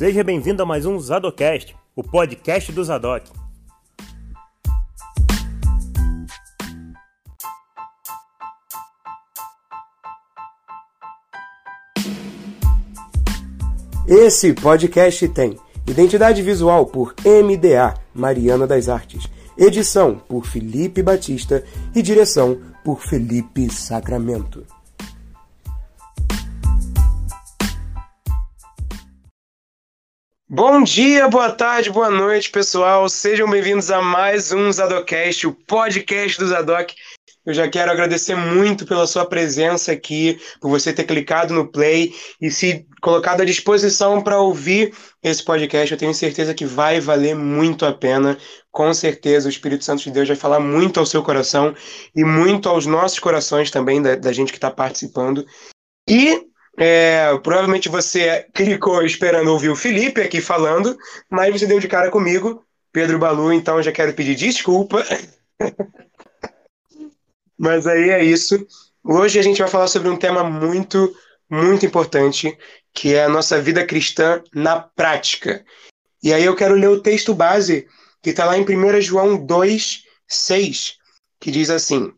Seja bem-vindo a mais um Zadocast, o podcast do Zadok. Esse podcast tem identidade visual por MDA Mariana das Artes, edição por Felipe Batista e direção por Felipe Sacramento. Bom dia, boa tarde, boa noite, pessoal. Sejam bem-vindos a mais um Zadocast, o podcast do Zadok. Eu já quero agradecer muito pela sua presença aqui, por você ter clicado no play e se colocado à disposição para ouvir esse podcast. Eu tenho certeza que vai valer muito a pena. Com certeza, o Espírito Santo de Deus vai falar muito ao seu coração e muito aos nossos corações também, da, da gente que está participando. E é, provavelmente você clicou esperando ouvir o Felipe aqui falando, mas você deu de cara comigo, Pedro Balu, então já quero pedir desculpa. mas aí é isso. Hoje a gente vai falar sobre um tema muito, muito importante, que é a nossa vida cristã na prática. E aí eu quero ler o texto base, que está lá em 1 João 2, 6, que diz assim.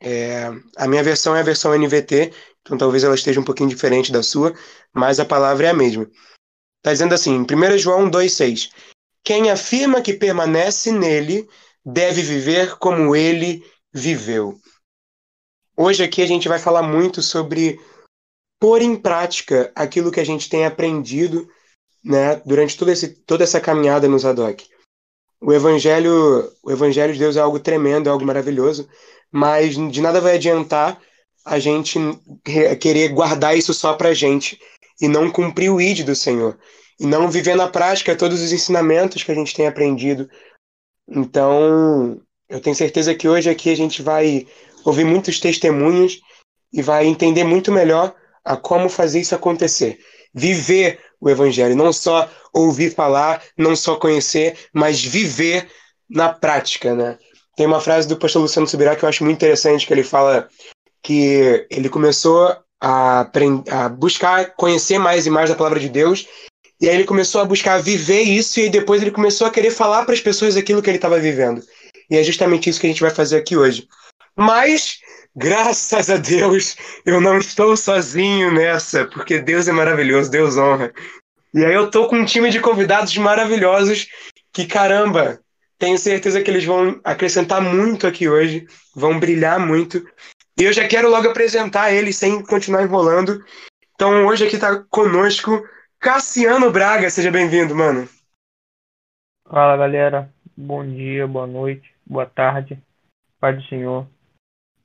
É, a minha versão é a versão NVT, então talvez ela esteja um pouquinho diferente da sua, mas a palavra é a mesma. Está dizendo assim, em 1 João 2,6: Quem afirma que permanece nele deve viver como ele viveu. Hoje aqui a gente vai falar muito sobre pôr em prática aquilo que a gente tem aprendido né, durante todo esse, toda essa caminhada no Zadok. O evangelho, o evangelho de Deus é algo tremendo, é algo maravilhoso, mas de nada vai adiantar a gente querer guardar isso só pra gente e não cumprir o id do Senhor e não viver na prática todos os ensinamentos que a gente tem aprendido. Então, eu tenho certeza que hoje aqui a gente vai ouvir muitos testemunhos e vai entender muito melhor a como fazer isso acontecer. Viver o evangelho, não só ouvir falar, não só conhecer, mas viver na prática, né? Tem uma frase do pastor Luciano Subirá que eu acho muito interessante, que ele fala que ele começou a, a buscar conhecer mais e mais da palavra de Deus, e aí ele começou a buscar viver isso, e depois ele começou a querer falar para as pessoas aquilo que ele estava vivendo. E é justamente isso que a gente vai fazer aqui hoje. Mas, graças a Deus, eu não estou sozinho nessa, porque Deus é maravilhoso, Deus honra. E aí eu tô com um time de convidados maravilhosos que, caramba, tenho certeza que eles vão acrescentar muito aqui hoje, vão brilhar muito. E eu já quero logo apresentar ele sem continuar enrolando. Então hoje aqui está conosco Cassiano Braga. Seja bem-vindo, mano. Fala galera, bom dia, boa noite, boa tarde, Pai do Senhor.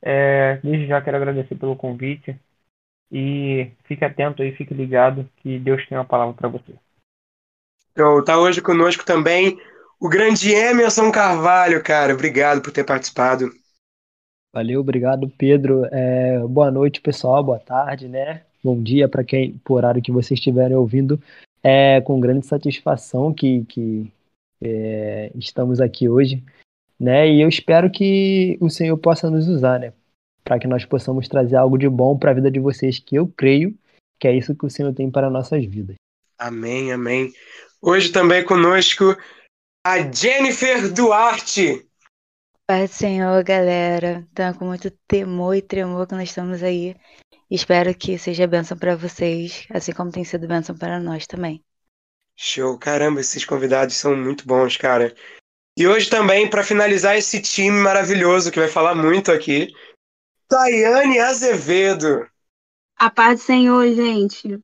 É, desde já quero agradecer pelo convite e fique atento aí, fique ligado que Deus tem uma palavra para você. Então, tá hoje conosco também o grande Emerson Carvalho, cara. Obrigado por ter participado. Valeu, obrigado, Pedro. É, boa noite, pessoal. Boa tarde, né? Bom dia para quem, por horário que vocês estiverem ouvindo. É com grande satisfação que, que é, estamos aqui hoje, né? E eu espero que o Senhor possa nos usar, né? Para que nós possamos trazer algo de bom para a vida de vocês, que eu creio que é isso que o Senhor tem para nossas vidas. Amém, amém. Hoje também conosco a Jennifer Duarte. Pai do Senhor, galera. Então, com muito temor e tremor que nós estamos aí. Espero que seja bênção para vocês, assim como tem sido bênção para nós também. Show, caramba, esses convidados são muito bons, cara. E hoje também, para finalizar esse time maravilhoso que vai falar muito aqui, Tayane Azevedo. A paz do Senhor, gente.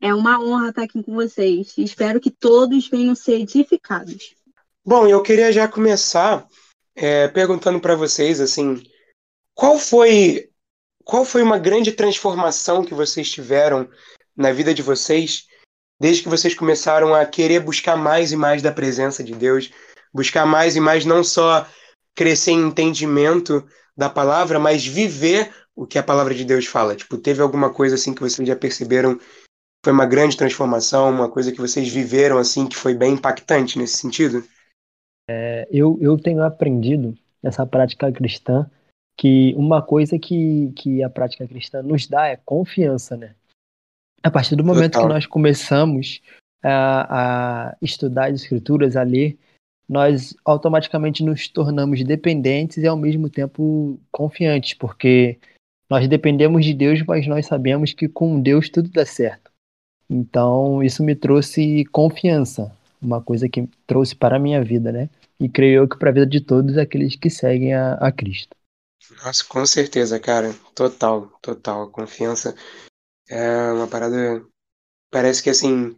É uma honra estar aqui com vocês. Espero que todos venham ser edificados. Bom, eu queria já começar é, perguntando para vocês assim, qual foi qual foi uma grande transformação que vocês tiveram na vida de vocês desde que vocês começaram a querer buscar mais e mais da presença de Deus, buscar mais e mais não só crescer em entendimento da palavra, mas viver o que a palavra de Deus fala. Tipo, teve alguma coisa assim que vocês já perceberam foi uma grande transformação, uma coisa que vocês viveram assim que foi bem impactante nesse sentido? É, eu, eu tenho aprendido nessa prática cristã que uma coisa que, que a prática cristã nos dá é confiança, né? A partir do momento Total. que nós começamos a, a estudar as escrituras, a ler, nós automaticamente nos tornamos dependentes e ao mesmo tempo confiantes, porque nós dependemos de Deus, mas nós sabemos que com Deus tudo dá certo. Então, isso me trouxe confiança, uma coisa que trouxe para a minha vida, né? E creio eu que para a vida de todos aqueles que seguem a, a Cristo. Nossa, com certeza, cara. Total, total. A confiança é uma parada. Parece que assim.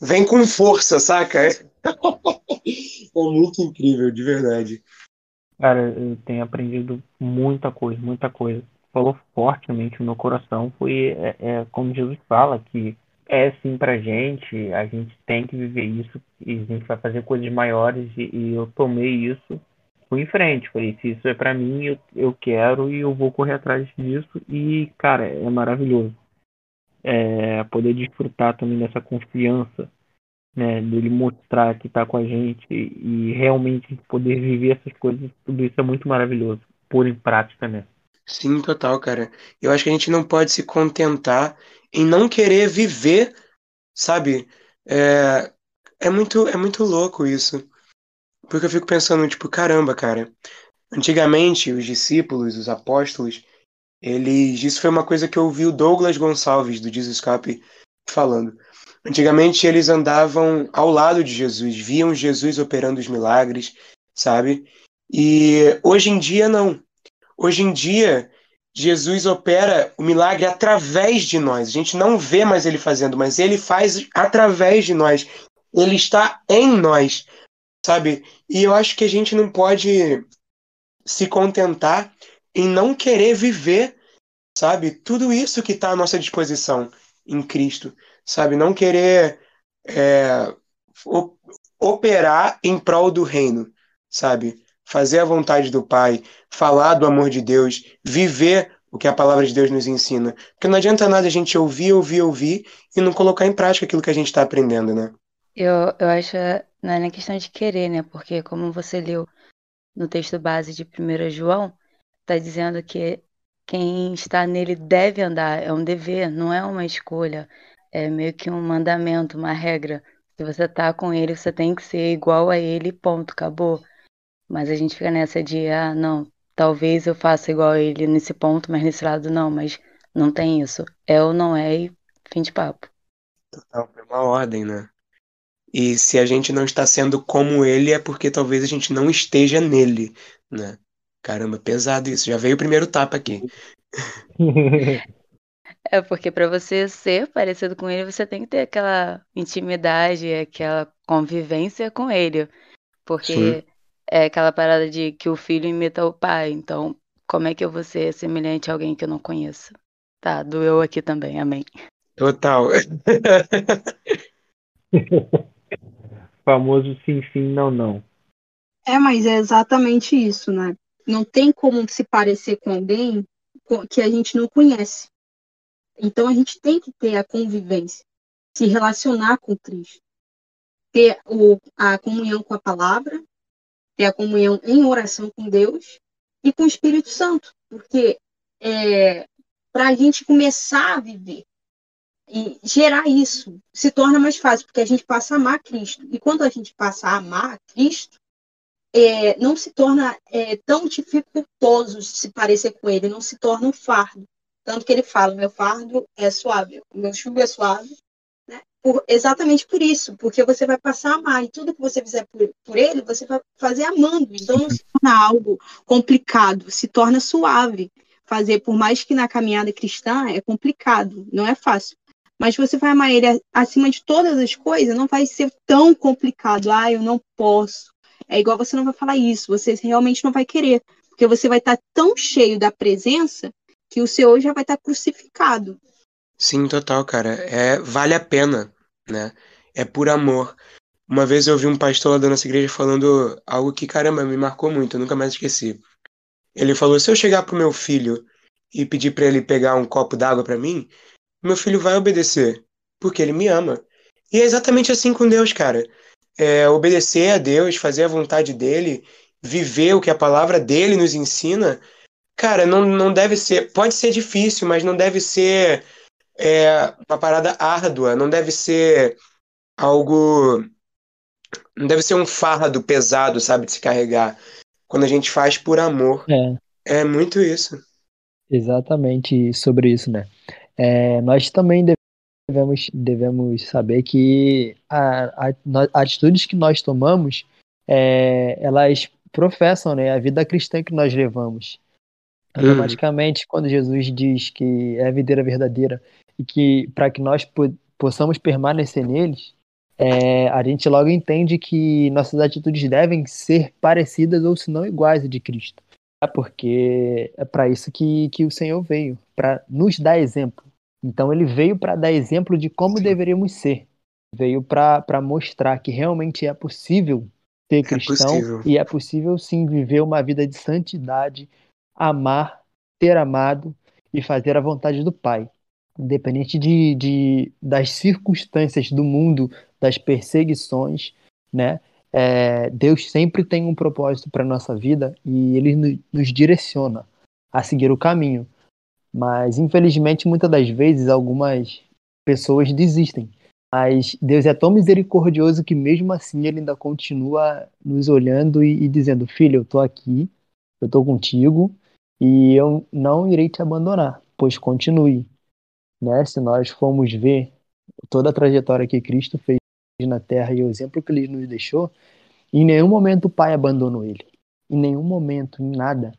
Vem com força, saca? É, é muito incrível, de verdade. Cara, eu tenho aprendido muita coisa, muita coisa. Falou fortemente no meu coração. Foi é, é, como Jesus fala, que é sim pra gente, a gente tem que viver isso e a gente vai fazer coisas maiores e, e eu tomei isso fui em frente. Falei, se isso é para mim, eu, eu quero e eu vou correr atrás disso. E, cara, é maravilhoso. É, poder desfrutar também dessa confiança, né? Dele mostrar que tá com a gente e, realmente poder viver essas coisas, tudo isso é muito maravilhoso. Pôr em prática, né? Sim, total, cara. Eu acho que a gente não pode se contentar em não querer viver, sabe? É, é muito, é muito louco isso. Porque eu fico pensando, tipo, caramba, cara. Antigamente, os discípulos, os apóstolos, eles. Isso foi uma coisa que eu ouvi o Douglas Gonçalves, do Jesus Cup, falando. Antigamente, eles andavam ao lado de Jesus, viam Jesus operando os milagres, sabe? E hoje em dia, não. Hoje em dia, Jesus opera o milagre através de nós. A gente não vê mais ele fazendo, mas ele faz através de nós. Ele está em nós sabe? E eu acho que a gente não pode se contentar em não querer viver, sabe? Tudo isso que está à nossa disposição em Cristo, sabe? Não querer é, operar em prol do reino, sabe? Fazer a vontade do Pai, falar do amor de Deus, viver o que a palavra de Deus nos ensina. Porque não adianta nada a gente ouvir, ouvir, ouvir e não colocar em prática aquilo que a gente está aprendendo, né? Eu, eu acho, não é questão de querer, né? Porque como você leu no texto base de 1 João, está dizendo que quem está nele deve andar, é um dever, não é uma escolha, é meio que um mandamento, uma regra. Se você está com ele, você tem que ser igual a ele, ponto, acabou. Mas a gente fica nessa de, ah, não, talvez eu faça igual a ele nesse ponto, mas nesse lado não, mas não tem isso. É ou não é e fim de papo. Total, é uma ordem, né? E se a gente não está sendo como ele, é porque talvez a gente não esteja nele, né? Caramba, pesado isso. Já veio o primeiro tapa aqui. É porque para você ser parecido com ele, você tem que ter aquela intimidade, aquela convivência com ele. Porque Sim. É aquela parada de que o filho imita o pai. Então, como é que eu vou ser semelhante a alguém que eu não conheço? Tá, doeu aqui também, amém. Total. famoso sim, sim, não, não. É, mas é exatamente isso, né? Não tem como se parecer com alguém que a gente não conhece. Então a gente tem que ter a convivência, se relacionar com Cristo, ter o, a comunhão com a palavra, ter a comunhão em oração com Deus e com o Espírito Santo, porque é, para a gente começar a viver e gerar isso se torna mais fácil, porque a gente passa a amar Cristo. E quando a gente passa a amar Cristo, é, não se torna é, tão dificultoso se parecer com ele, não se torna um fardo. Tanto que ele fala, meu fardo é suave, meu jugo é suave. Né? Por, exatamente por isso, porque você vai passar a amar, e tudo que você fizer por, por ele, você vai fazer amando. Então não se torna algo complicado, se torna suave. Fazer, por mais que na caminhada cristã é complicado, não é fácil mas você vai amar ele acima de todas as coisas, não vai ser tão complicado. Ah, eu não posso. É igual você não vai falar isso, você realmente não vai querer, porque você vai estar tão cheio da presença que o seu já vai estar crucificado. Sim, total, cara. É, vale a pena, né? É por amor. Uma vez eu ouvi um pastor lá da nossa igreja falando algo que, caramba, me marcou muito, eu nunca mais esqueci. Ele falou: se eu chegar pro meu filho e pedir para ele pegar um copo d'água para mim, meu filho vai obedecer, porque ele me ama. E é exatamente assim com Deus, cara. É, obedecer a Deus, fazer a vontade dele, viver o que a palavra dele nos ensina, cara, não, não deve ser. Pode ser difícil, mas não deve ser é, uma parada árdua, não deve ser algo. Não deve ser um fardo pesado, sabe, de se carregar. Quando a gente faz por amor. É. É muito isso. Exatamente sobre isso, né? É, nós também devemos, devemos saber que a, a, a atitudes que nós tomamos, é, elas professam né, a vida cristã que nós levamos. Hum. Automaticamente, quando Jesus diz que é a videira verdadeira e que para que nós po possamos permanecer neles, é, a gente logo entende que nossas atitudes devem ser parecidas ou se não iguais a de Cristo. É porque é para isso que, que o Senhor veio, para nos dar exemplo. Então ele veio para dar exemplo de como Sim. deveríamos ser. Veio para mostrar que realmente é possível ser é cristão é e é possível sim viver uma vida de santidade, amar, ser amado e fazer a vontade do Pai. Independente de, de das circunstâncias do mundo, das perseguições, né? É, Deus sempre tem um propósito para nossa vida e Ele nos direciona a seguir o caminho. Mas infelizmente, muitas das vezes, algumas pessoas desistem. Mas Deus é tão misericordioso que mesmo assim Ele ainda continua nos olhando e, e dizendo: Filho, eu estou aqui, eu estou contigo e eu não irei te abandonar, pois continue. Né? Se nós formos ver toda a trajetória que Cristo fez na Terra e o exemplo que Ele nos deixou, em nenhum momento o Pai abandonou Ele. Em nenhum momento, em nada.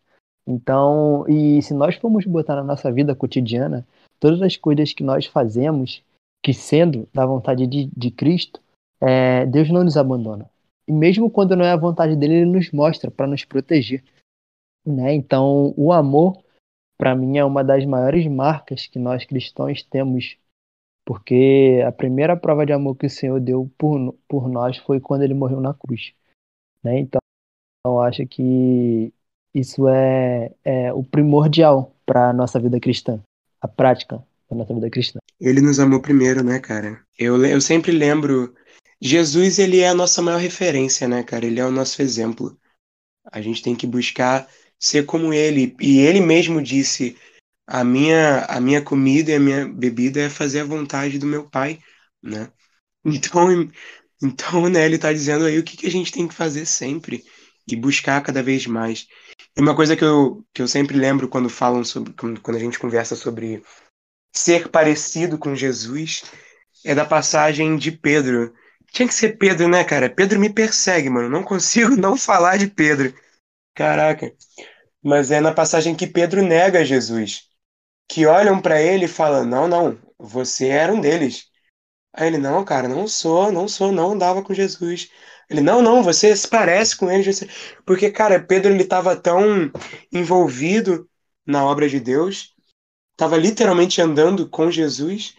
Então, e se nós formos botar na nossa vida cotidiana, todas as coisas que nós fazemos, que sendo da vontade de, de Cristo, é, Deus não nos abandona. E mesmo quando não é a vontade dele, ele nos mostra para nos proteger. Né? Então, o amor, para mim, é uma das maiores marcas que nós cristãos temos, porque a primeira prova de amor que o Senhor deu por, por nós foi quando ele morreu na cruz. Né? Então, eu acho que isso é, é o primordial para a nossa vida cristã, a prática da nossa vida cristã. Ele nos amou primeiro, né, cara? Eu, eu sempre lembro. Jesus, ele é a nossa maior referência, né, cara? Ele é o nosso exemplo. A gente tem que buscar ser como ele. E ele mesmo disse: a minha, a minha comida e a minha bebida é fazer a vontade do meu pai, né? Então, então né, ele está dizendo aí o que, que a gente tem que fazer sempre e buscar cada vez mais. E uma coisa que eu, que eu sempre lembro quando falam sobre, quando a gente conversa sobre ser parecido com Jesus, é da passagem de Pedro. Tinha que ser Pedro, né, cara? Pedro me persegue, mano. Não consigo não falar de Pedro. Caraca. Mas é na passagem que Pedro nega Jesus. Que olham para ele e falam: Não, não, você era um deles. Aí ele: Não, cara, não sou, não sou, não andava com Jesus. Ele: Não, não, você se parece com ele. Porque, cara, Pedro ele estava tão envolvido na obra de Deus, estava literalmente andando com Jesus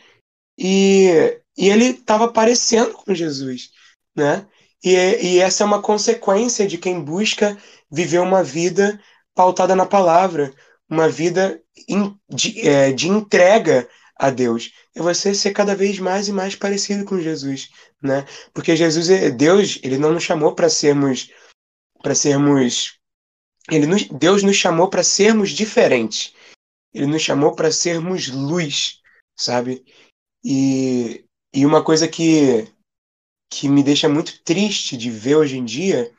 e, e ele estava parecendo com Jesus, né? E, e essa é uma consequência de quem busca viver uma vida pautada na palavra, uma vida in, de, é, de entrega a Deus. É você ser cada vez mais e mais parecido com Jesus, né? Porque Jesus, é, Deus, ele não nos chamou para sermos, para sermos, ele nos, Deus nos chamou para sermos diferentes. Ele nos chamou para sermos luz, sabe? E, e uma coisa que que me deixa muito triste de ver hoje em dia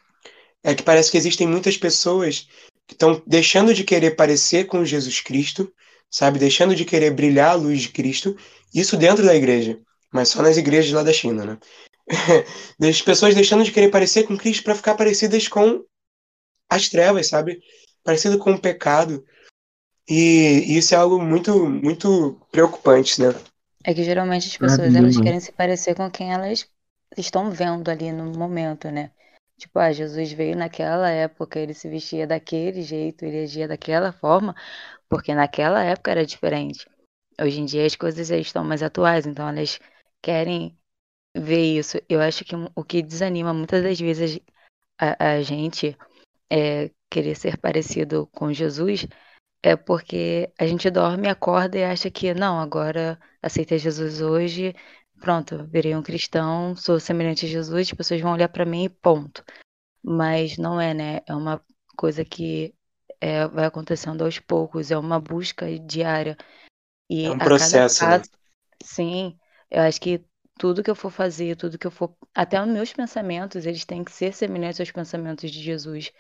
é que parece que existem muitas pessoas que estão deixando de querer parecer com Jesus Cristo, sabe? Deixando de querer brilhar a luz de Cristo, isso dentro da igreja, mas só nas igrejas lá da China, né? As pessoas deixando de querer parecer com Cristo para ficar parecidas com as trevas, sabe? Parecido com o pecado. E isso é algo muito, muito preocupante, né? É que geralmente as pessoas elas querem se parecer com quem elas estão vendo ali no momento, né? Tipo, ah, Jesus veio naquela época, ele se vestia daquele jeito, ele agia daquela forma, porque naquela época era diferente. Hoje em dia as coisas estão mais atuais, então elas querem ver isso. Eu acho que o que desanima muitas das vezes a, a gente é querer ser parecido com Jesus é porque a gente dorme, acorda e acha que não, agora aceitei Jesus hoje, pronto, virei um cristão, sou semelhante a Jesus, as pessoas vão olhar para mim e ponto. Mas não é, né? É uma coisa que é, vai acontecendo aos poucos, é uma busca diária. E é um processo, caso, né? Sim, eu acho que tudo que eu for fazer, tudo que eu for. Até os meus pensamentos, eles têm que ser semelhantes aos pensamentos de Jesus.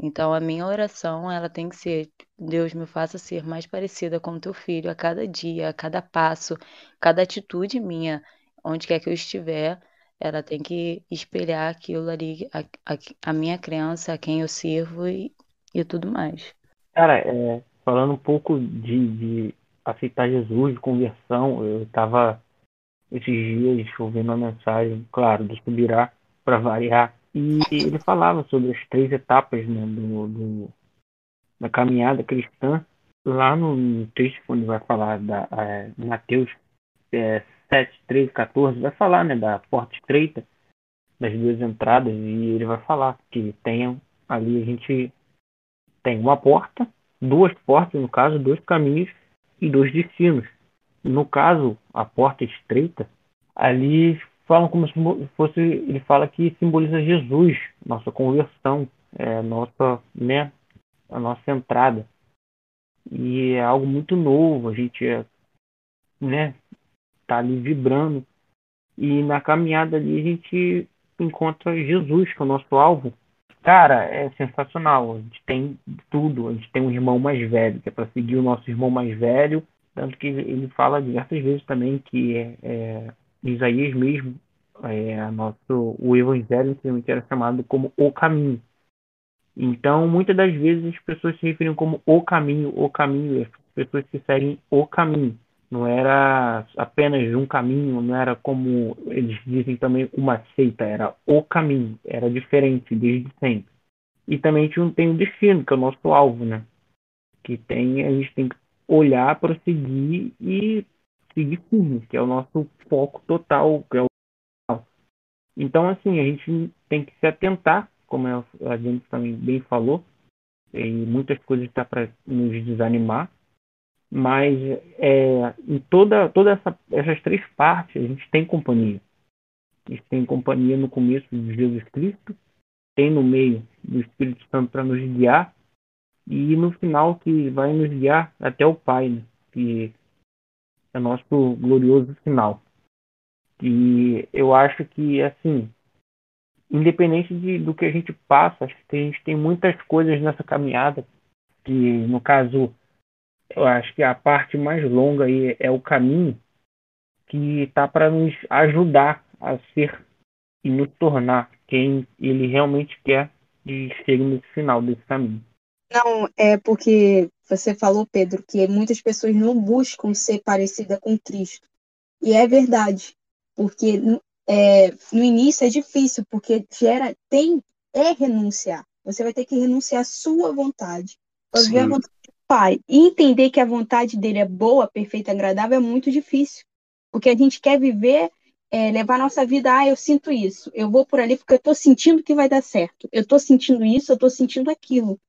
Então, a minha oração, ela tem que ser: Deus me faça ser mais parecida com teu filho a cada dia, a cada passo, cada atitude minha, onde quer que eu estiver, ela tem que espelhar aquilo ali, a, a, a minha crença, a quem eu sirvo e, e tudo mais. Cara, é, falando um pouco de, de aceitar Jesus, de conversão, eu estava esses dias ouvindo uma mensagem, claro, do Subirá, para variar, e ele falava sobre as três etapas né, do, do da caminhada cristã. Lá no texto, quando vai falar da é, Mateus é, 7, 13, 14, vai falar né, da porta estreita, das duas entradas, e ele vai falar que tenham ali a gente tem uma porta, duas portas, no caso, dois caminhos e dois destinos. No caso, a porta estreita, ali falam como se fosse, ele fala que simboliza Jesus, nossa conversão, é, nossa, né, a nossa entrada. E é algo muito novo, a gente é, né, tá ali vibrando. E na caminhada ali a gente encontra Jesus, que é o nosso alvo. Cara, é sensacional. A gente tem tudo. A gente tem um irmão mais velho, que é para seguir o nosso irmão mais velho. Tanto que ele fala diversas vezes também que é, é Isaías mesmo, é, nosso, o Evangelho inicialmente era chamado como o caminho. Então, muitas das vezes as pessoas se referiam como o caminho, o caminho, as pessoas que seguem o caminho. Não era apenas um caminho, não era como eles dizem também uma seita, era o caminho, era diferente desde sempre. E também tem um destino, que é o nosso alvo, né? Que tem, a gente tem que olhar, prosseguir e seguir firme, que é o nosso foco total, que é o então, assim, a gente tem que se atentar, como a gente também bem falou, e muitas coisas está para nos desanimar, mas é, em toda, toda essa, essas três partes a gente tem companhia. A gente tem companhia no começo de Jesus Cristo, tem no meio do Espírito Santo para nos guiar, e no final que vai nos guiar até o Pai, né? que é nosso glorioso final. E eu acho que, assim, independente de, do que a gente passa, acho que a gente tem muitas coisas nessa caminhada, que no caso, eu acho que a parte mais longa aí é o caminho, que está para nos ajudar a ser e nos tornar quem ele realmente quer de chegar nesse final desse caminho. Não, é porque você falou, Pedro, que muitas pessoas não buscam ser parecida com Cristo. E é verdade porque é, no início é difícil, porque gera, tem, é renunciar. Você vai ter que renunciar à sua vontade, ver a vontade Pai. E entender que a vontade dele é boa, perfeita, agradável é muito difícil, porque a gente quer viver, é, levar nossa vida, ah, eu sinto isso, eu vou por ali porque eu estou sentindo que vai dar certo, eu estou sentindo isso, eu estou sentindo aquilo.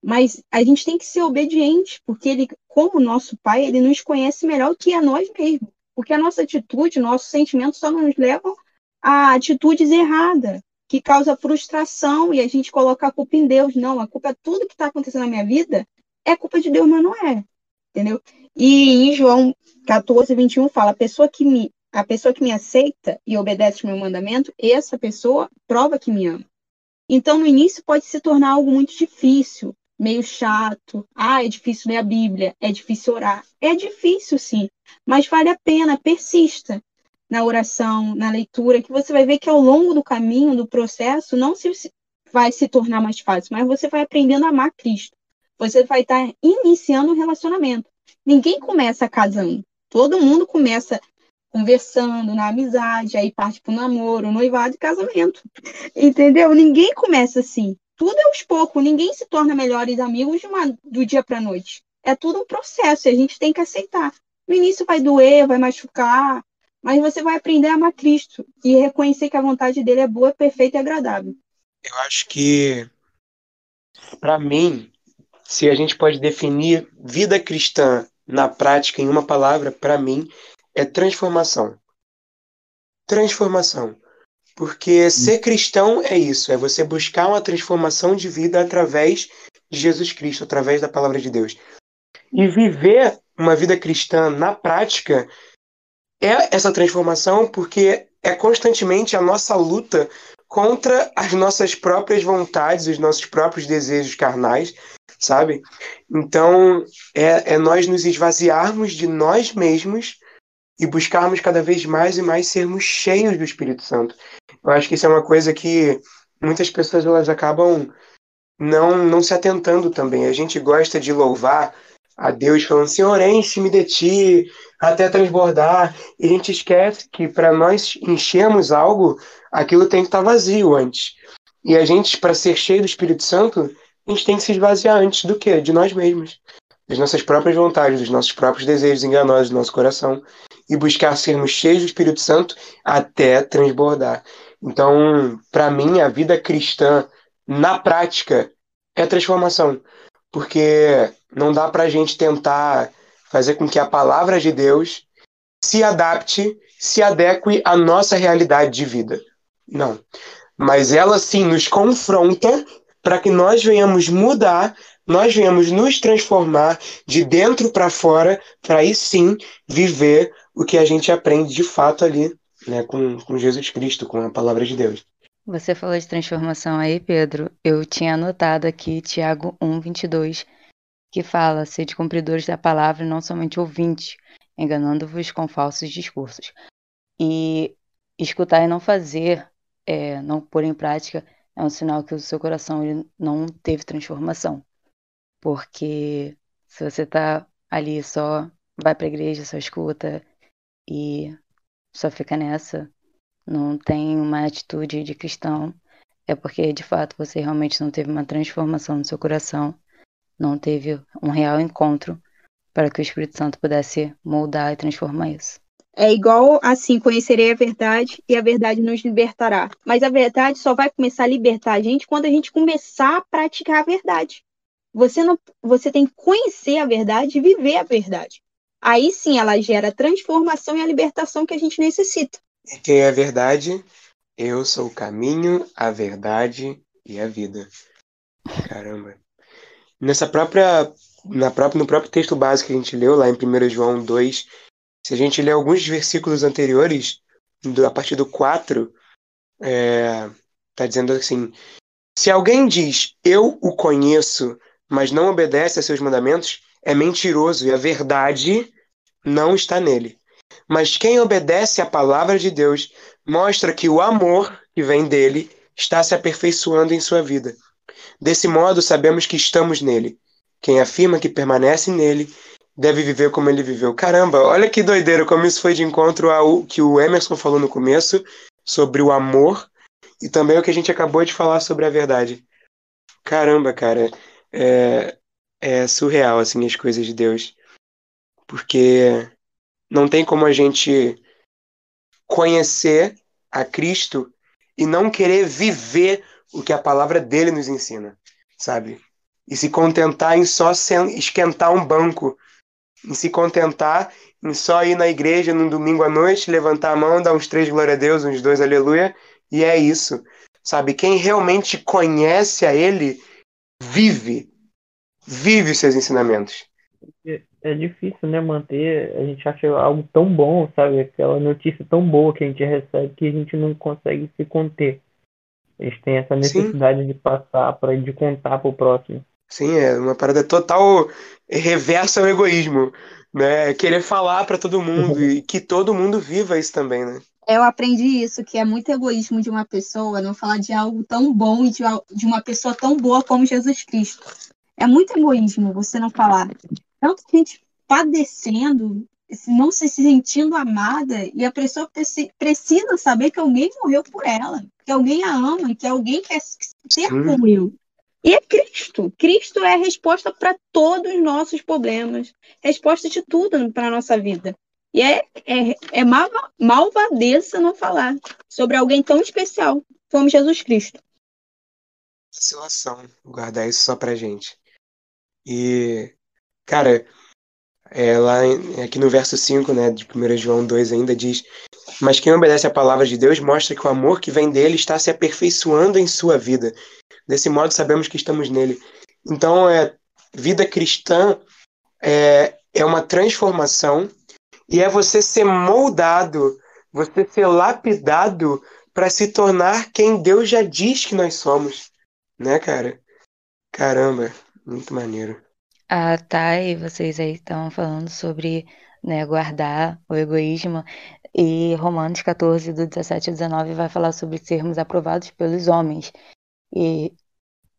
Mas a gente tem que ser obediente, porque ele, como nosso pai, ele nos conhece melhor que a nós mesmos. Porque a nossa atitude, nossos sentimentos só nos levam a atitudes erradas, que causa frustração e a gente coloca a culpa em Deus. Não, a culpa é tudo que está acontecendo na minha vida, é culpa de Deus, mas não é. Entendeu? E em João 14, 21 fala: a pessoa que me, a pessoa que me aceita e obedece o meu mandamento, essa pessoa prova que me ama. Então, no início pode se tornar algo muito difícil, meio chato. Ah, é difícil ler a Bíblia, é difícil orar. É difícil, sim, mas vale a pena, persista na oração, na leitura, que você vai ver que ao longo do caminho, do processo, não se vai se tornar mais fácil, mas você vai aprendendo a amar Cristo. Você vai estar iniciando um relacionamento. Ninguém começa casando. Todo mundo começa conversando, na amizade, aí parte para o namoro, noivado e casamento. Entendeu? Ninguém começa assim tudo é aos poucos, ninguém se torna melhores amigos de uma, do dia para noite. É tudo um processo e a gente tem que aceitar. No início vai doer, vai machucar, mas você vai aprender a amar Cristo e reconhecer que a vontade dele é boa, perfeita e agradável. Eu acho que, para mim, se a gente pode definir vida cristã na prática em uma palavra, para mim, é transformação. Transformação. Porque ser cristão é isso, é você buscar uma transformação de vida através de Jesus Cristo, através da palavra de Deus. E viver uma vida cristã na prática é essa transformação porque é constantemente a nossa luta contra as nossas próprias vontades, os nossos próprios desejos carnais, sabe? Então, é, é nós nos esvaziarmos de nós mesmos e buscarmos cada vez mais e mais sermos cheios do Espírito Santo. Eu acho que isso é uma coisa que muitas pessoas elas acabam não, não se atentando também. A gente gosta de louvar a Deus falando, Senhor, enche-me de ti até transbordar. E a gente esquece que para nós enchermos algo, aquilo tem que estar vazio antes. E a gente, para ser cheio do Espírito Santo, a gente tem que se esvaziar antes do quê? De nós mesmos. Das nossas próprias vontades, dos nossos próprios desejos enganosos do nosso coração. E buscar sermos cheios do Espírito Santo até transbordar. Então, para mim, a vida cristã, na prática, é transformação. Porque não dá para a gente tentar fazer com que a palavra de Deus se adapte, se adeque à nossa realidade de vida. Não. Mas ela sim nos confronta para que nós venhamos mudar, nós venhamos nos transformar de dentro para fora, para aí sim viver o que a gente aprende de fato ali, né, com, com Jesus Cristo, com a palavra de Deus. Você falou de transformação aí, Pedro. Eu tinha anotado aqui Tiago 1, 22, que fala: sede cumpridores da palavra não somente ouvintes, enganando-vos com falsos discursos. E escutar e não fazer, é, não pôr em prática, é um sinal que o seu coração ele não teve transformação. Porque se você está ali só vai para a igreja, só escuta e só fica nessa, não tem uma atitude de cristão, é porque de fato você realmente não teve uma transformação no seu coração, não teve um real encontro para que o Espírito Santo pudesse moldar e transformar isso. É igual assim, conhecerei a verdade e a verdade nos libertará. Mas a verdade só vai começar a libertar a gente quando a gente começar a praticar a verdade. Você não, você tem que conhecer a verdade e viver a verdade. Aí sim ela gera a transformação e a libertação que a gente necessita. Quem é a verdade? Eu sou o caminho, a verdade e a vida. Caramba. Nessa própria, na própria, no próprio texto básico que a gente leu, lá em 1 João 2, se a gente ler alguns versículos anteriores, a partir do 4, é, tá dizendo assim: Se alguém diz, Eu o conheço, mas não obedece a seus mandamentos, é mentiroso e a verdade não está nele. Mas quem obedece à palavra de Deus mostra que o amor que vem dele está se aperfeiçoando em sua vida. Desse modo, sabemos que estamos nele. Quem afirma que permanece nele deve viver como ele viveu. Caramba, olha que doideira como isso foi de encontro ao que o Emerson falou no começo sobre o amor e também o que a gente acabou de falar sobre a verdade. Caramba, cara, é, é surreal assim as coisas de Deus, porque não tem como a gente conhecer a Cristo e não querer viver o que a palavra dele nos ensina, sabe? E se contentar em só esquentar um banco, em se contentar em só ir na igreja no domingo à noite, levantar a mão, dar uns três glória a Deus, uns dois aleluia, e é isso. Sabe, quem realmente conhece a ele vive, vive os seus ensinamentos é difícil, né, manter, a gente acha algo tão bom, sabe, aquela notícia tão boa que a gente recebe que a gente não consegue se conter. A gente tem essa necessidade Sim. de passar para de contar para o próximo. Sim, é uma parada total reversa ao egoísmo, né? É querer falar para todo mundo e que todo mundo viva isso também, né? Eu aprendi isso, que é muito egoísmo de uma pessoa não falar de algo tão bom e de, de uma pessoa tão boa como Jesus Cristo. É muito egoísmo você não falar tanto gente padecendo, não se sentindo amada, e a pessoa precisa saber que alguém morreu por ela, que alguém a ama, que alguém quer ser como eu. E é Cristo. Cristo é a resposta para todos os nossos problemas, resposta de tudo para a nossa vida. E é, é, é malva, malvadeza não falar sobre alguém tão especial como Jesus Cristo. Vacilação, guardar isso só pra gente. E Cara, é, lá aqui no verso 5, né, de 1 João 2 ainda diz: Mas quem obedece à palavra de Deus mostra que o amor que vem dele está se aperfeiçoando em sua vida. Desse modo, sabemos que estamos nele. Então, é, vida cristã é, é uma transformação E é você ser moldado, você ser lapidado para se tornar quem Deus já diz que nós somos. Né, cara? Caramba, muito maneiro. Ah, tá. E vocês aí estão falando sobre né, guardar o egoísmo. E Romanos 14, do 17 ao 19, vai falar sobre sermos aprovados pelos homens. E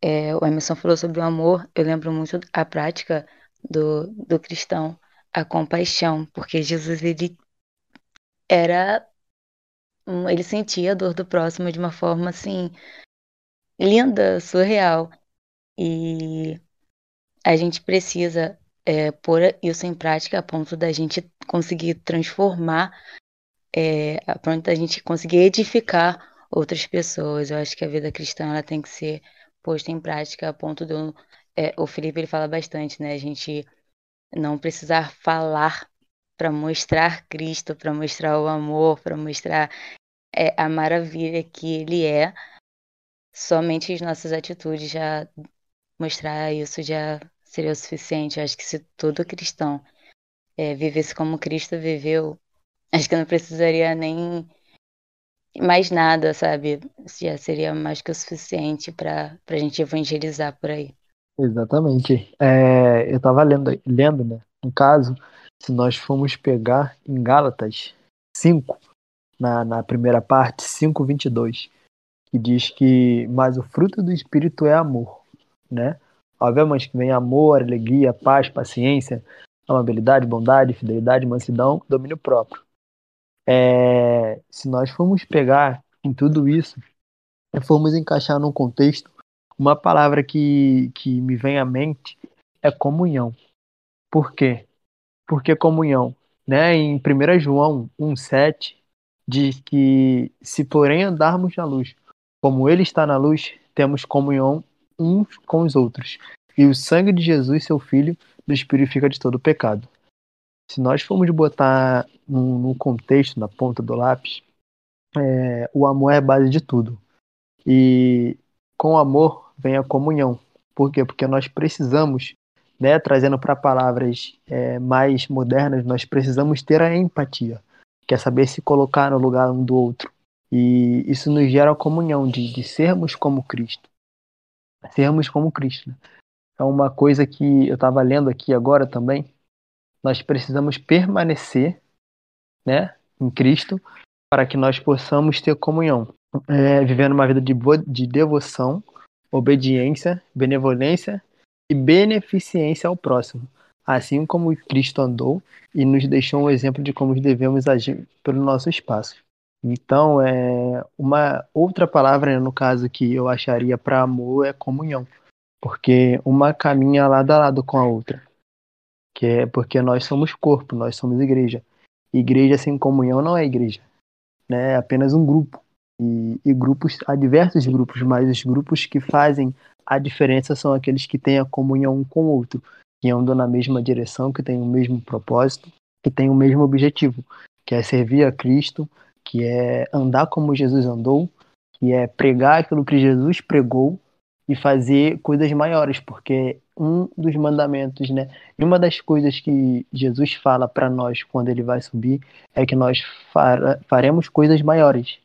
é, o Emerson falou sobre o amor. Eu lembro muito a prática do, do cristão, a compaixão, porque Jesus ele era ele sentia a dor do próximo de uma forma assim linda, surreal. E a gente precisa é, pôr isso em prática a ponto da gente conseguir transformar, é, a ponto da gente conseguir edificar outras pessoas. Eu acho que a vida cristã ela tem que ser posto em prática a ponto do. É, o Felipe ele fala bastante, né? A gente não precisar falar para mostrar Cristo, para mostrar o amor, para mostrar é, a maravilha que Ele é. Somente as nossas atitudes já mostrar isso já seria o suficiente. Eu acho que se todo cristão é, vivesse como Cristo viveu, acho que não precisaria nem mais nada, sabe? Já seria mais que o suficiente para a gente evangelizar por aí. Exatamente. É, eu estava lendo, lendo, né? Um caso, se nós formos pegar em Gálatas 5, na, na primeira parte, 5:22, que diz que mas o fruto do espírito é amor, né? Obviamente que vem amor, alegria, paz, paciência, amabilidade, bondade, fidelidade, mansidão, domínio próprio. É, se nós formos pegar em tudo isso formos encaixar num contexto, uma palavra que, que me vem à mente é comunhão. Por quê? Porque comunhão, né? Em 1 João 1,7 diz que se porém andarmos na luz, como ele está na luz, temos comunhão uns com os outros. E o sangue de Jesus, seu Filho, nos purifica de todo pecado se nós formos botar no contexto, na ponta do lápis, é, o amor é a base de tudo. E com o amor vem a comunhão. Por quê? Porque nós precisamos, né, trazendo para palavras é, mais modernas, nós precisamos ter a empatia, que é saber se colocar no lugar um do outro. E isso nos gera a comunhão de, de sermos como Cristo. Sermos como Cristo. Né? É uma coisa que eu estava lendo aqui agora também, nós precisamos permanecer né, em Cristo para que nós possamos ter comunhão, é, vivendo uma vida de, de devoção, obediência, benevolência e beneficência ao próximo, assim como Cristo andou e nos deixou um exemplo de como devemos agir pelo nosso espaço. Então, é uma outra palavra, né, no caso que eu acharia para amor é comunhão, porque uma caminha lado a lado com a outra que é porque nós somos corpo, nós somos igreja. Igreja sem comunhão não é igreja, né? É apenas um grupo. E, e grupos, há diversos grupos, mas os grupos que fazem a diferença são aqueles que têm a comunhão um com o outro, que andam na mesma direção, que têm o mesmo propósito, que têm o mesmo objetivo, que é servir a Cristo, que é andar como Jesus andou, que é pregar aquilo que Jesus pregou e fazer coisas maiores, porque um dos mandamentos, né? E uma das coisas que Jesus fala para nós quando ele vai subir é que nós faremos coisas maiores.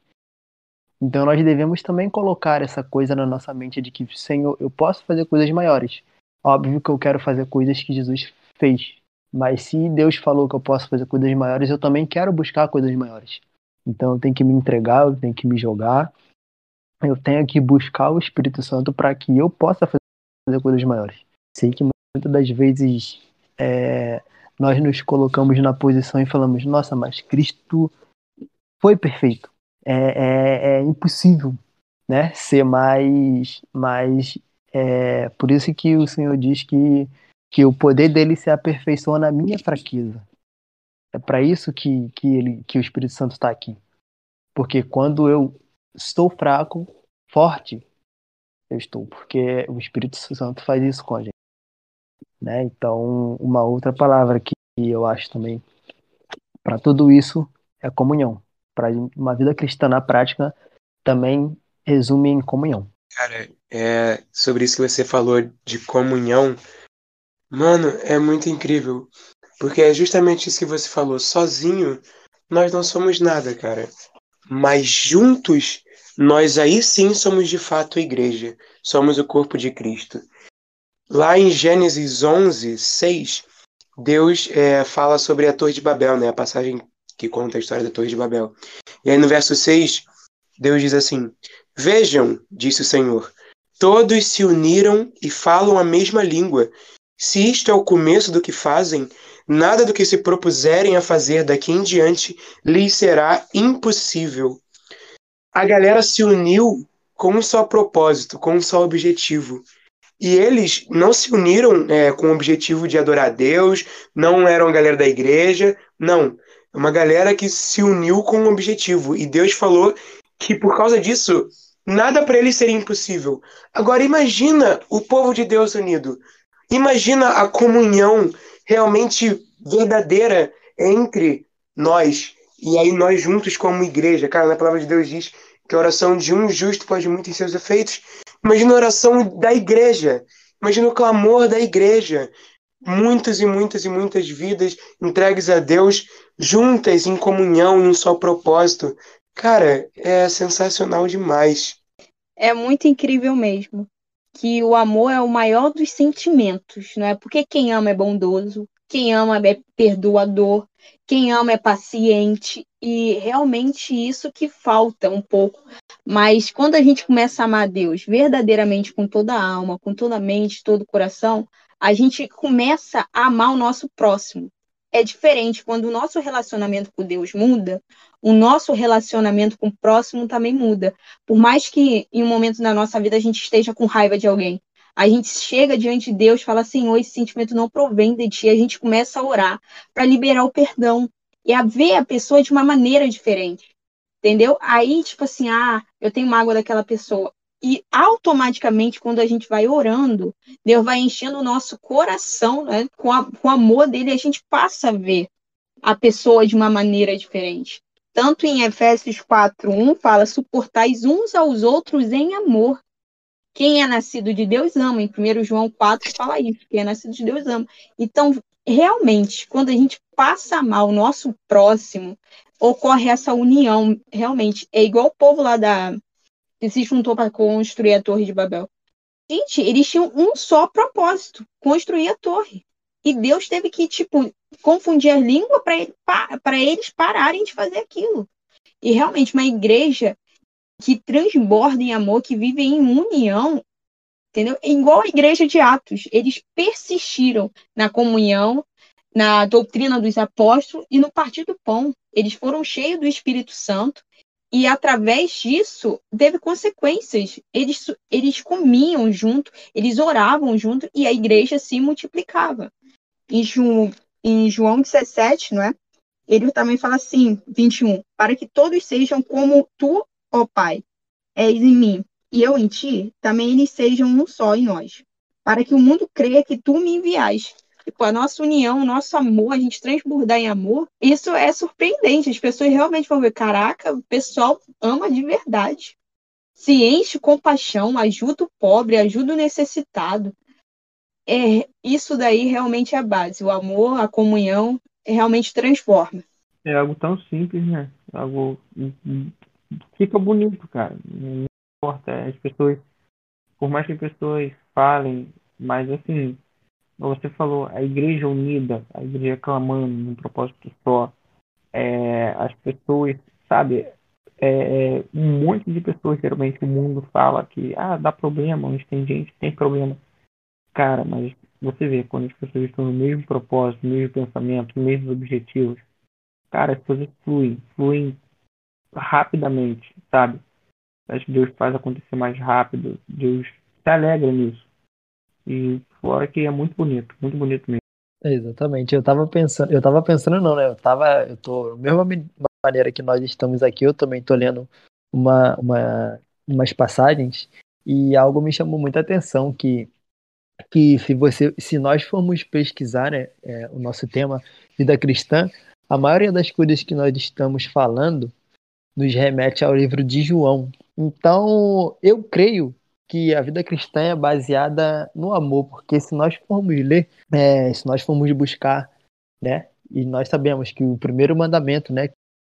Então nós devemos também colocar essa coisa na nossa mente de que, Senhor, eu posso fazer coisas maiores. Óbvio que eu quero fazer coisas que Jesus fez, mas se Deus falou que eu posso fazer coisas maiores, eu também quero buscar coisas maiores. Então eu tenho que me entregar, eu tenho que me jogar, eu tenho que buscar o Espírito Santo para que eu possa fazer coisas maiores. Sei que muitas das vezes é, nós nos colocamos na posição e falamos: nossa, mas Cristo foi perfeito. É, é, é impossível né, ser mais. mais é, por isso que o Senhor diz que, que o poder dele se aperfeiçoa na minha fraqueza. É para isso que, que, ele, que o Espírito Santo está aqui. Porque quando eu estou fraco, forte, eu estou, porque o Espírito Santo faz isso com a gente. Né? Então, uma outra palavra que eu acho também para tudo isso é comunhão. Para uma vida cristã na prática também resume em comunhão. Cara, é sobre isso que você falou de comunhão, mano, é muito incrível. Porque é justamente isso que você falou. Sozinho, nós não somos nada, cara. Mas juntos, nós aí sim somos de fato a igreja. Somos o corpo de Cristo. Lá em Gênesis 11, 6, Deus é, fala sobre a Torre de Babel, né? A passagem que conta a história da Torre de Babel. E aí no verso 6, Deus diz assim: Vejam, disse o Senhor, todos se uniram e falam a mesma língua. Se isto é o começo do que fazem, nada do que se propuserem a fazer daqui em diante lhes será impossível. A galera se uniu com um só propósito, com um só objetivo. E eles não se uniram é, com o objetivo de adorar a Deus, não eram a galera da igreja, não. É uma galera que se uniu com um objetivo. E Deus falou que por causa disso, nada para eles seria impossível. Agora imagina o povo de Deus unido. Imagina a comunhão realmente verdadeira entre nós. E aí nós juntos como igreja. Cara, na palavra de Deus diz que a oração de um justo pode muito em seus efeitos. Imagina a oração da igreja. Imagina o clamor da igreja. Muitas e muitas e muitas vidas entregues a Deus, juntas em comunhão, em um só propósito. Cara, é sensacional demais. É muito incrível mesmo. Que o amor é o maior dos sentimentos, não é? Porque quem ama é bondoso, quem ama é perdoador, quem ama é paciente, e realmente isso que falta um pouco. Mas quando a gente começa a amar Deus verdadeiramente com toda a alma, com toda a mente, todo o coração, a gente começa a amar o nosso próximo. É diferente quando o nosso relacionamento com Deus muda, o nosso relacionamento com o próximo também muda. Por mais que em um momento da nossa vida a gente esteja com raiva de alguém, a gente chega diante de Deus, fala, Senhor, esse sentimento não provém de ti, a gente começa a orar para liberar o perdão e a ver a pessoa de uma maneira diferente. Entendeu? Aí, tipo assim, ah, eu tenho mágoa daquela pessoa. E automaticamente, quando a gente vai orando, Deus vai enchendo o nosso coração né, com, a, com o amor dele, a gente passa a ver a pessoa de uma maneira diferente. Tanto em Efésios 4:1 fala: suportais uns aos outros em amor. Quem é nascido de Deus ama. Em 1 João 4 fala isso: quem é nascido de Deus ama. Então, realmente, quando a gente passa mal o nosso próximo, ocorre essa união. Realmente, é igual o povo lá da que se juntou para construir a Torre de Babel. Gente, eles tinham um só propósito: construir a torre. E Deus teve que, tipo, confundir a língua para eles pararem de fazer aquilo. E realmente, uma igreja que transborda em amor, que vive em união, entendeu? É igual a igreja de Atos. Eles persistiram na comunhão, na doutrina dos apóstolos e no partir do pão. Eles foram cheios do Espírito Santo e através disso teve consequências. Eles, eles comiam junto, eles oravam junto e a igreja se multiplicava. Em João, em João 17, não é? Ele também fala assim, 21, para que todos sejam como tu, ó Pai, és em mim, e eu em ti, também eles sejam um só em nós, para que o mundo creia que tu me enviaste tipo, a nossa união, o nosso amor, a gente transbordar em amor, isso é surpreendente. As pessoas realmente vão ver, caraca, o pessoal ama de verdade. Se enche com compaixão, ajuda o pobre, ajuda o necessitado. É, isso daí realmente é a base. O amor, a comunhão, realmente transforma. É algo tão simples, né? Algo fica bonito, cara. Não importa. As pessoas, por mais que as pessoas falem, mas assim, você falou, a igreja unida, a igreja clamando num propósito só, é, as pessoas, sabe, é, um monte de pessoas, geralmente o mundo fala que, ah, dá problema, mas tem gente tem problema. Cara, mas você vê, quando as pessoas estão no mesmo propósito, no mesmo pensamento, nos mesmos objetivos, cara, as coisas fluem, fluem rapidamente, sabe? Acho que Deus faz acontecer mais rápido, Deus se alegra nisso. E fora que é muito bonito, muito bonito mesmo. Exatamente. Eu tava pensando, eu tava pensando não, né? Eu tava, eu tô, mesma maneira que nós estamos aqui, eu também tô lendo uma, uma, umas passagens e algo me chamou muita atenção que que se você, se nós formos pesquisar né, é, o nosso tema vida cristã, a maioria das coisas que nós estamos falando nos remete ao livro de João. Então, eu creio que a vida cristã é baseada no amor, porque se nós formos ler, é, se nós formos buscar né? E nós sabemos que o primeiro mandamento, né,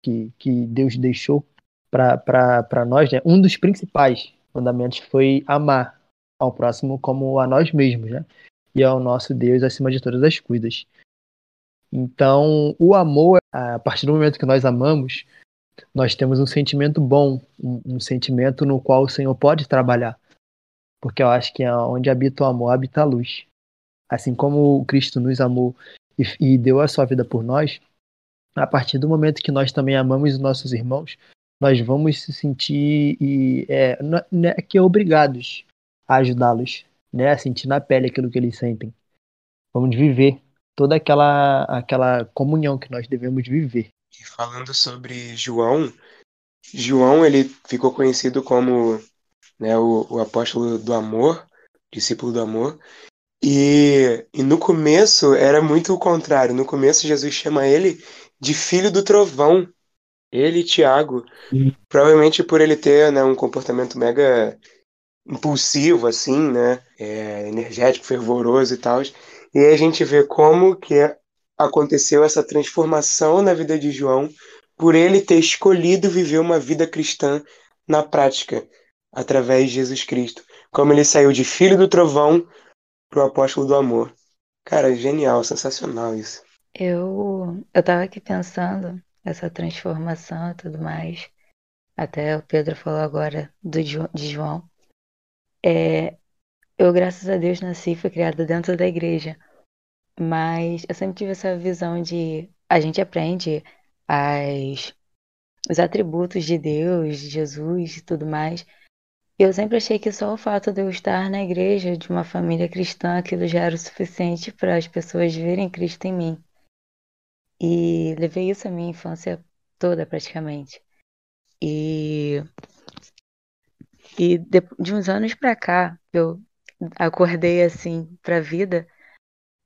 que, que Deus deixou para nós, né, um dos principais mandamentos foi amar ao próximo como a nós mesmos, né? E ao nosso Deus acima de todas as coisas. Então, o amor, a partir do momento que nós amamos, nós temos um sentimento bom, um, um sentimento no qual o Senhor pode trabalhar. Porque eu acho que é onde habita o amor, habita a luz. Assim como Cristo nos amou e, e deu a sua vida por nós, a partir do momento que nós também amamos os nossos irmãos, nós vamos se sentir e, é, né, que obrigados a ajudá-los, né, a sentir na pele aquilo que eles sentem. Vamos viver toda aquela aquela comunhão que nós devemos viver. E falando sobre João, João ele ficou conhecido como né, o, o apóstolo do amor, discípulo do amor, e, e no começo era muito o contrário. No começo Jesus chama ele de filho do trovão. Ele e Tiago. Provavelmente por ele ter né, um comportamento mega impulsivo, assim, né? É, energético, fervoroso e tal. E aí a gente vê como que aconteceu essa transformação na vida de João por ele ter escolhido viver uma vida cristã na prática, através de Jesus Cristo. Como ele saiu de filho do trovão pro apóstolo do amor. Cara, genial, sensacional isso. Eu, eu aqui pensando essa transformação e tudo mais. Até o Pedro falou agora do, de João. É, eu, graças a Deus, nasci e fui criada dentro da igreja. Mas eu sempre tive essa visão de a gente aprende as, os atributos de Deus, de Jesus e tudo mais. Eu sempre achei que só o fato de eu estar na igreja de uma família cristã, aquilo já era o suficiente para as pessoas verem Cristo em mim. E levei isso a minha infância toda, praticamente. E, e de, de uns anos pra cá, eu acordei assim pra vida.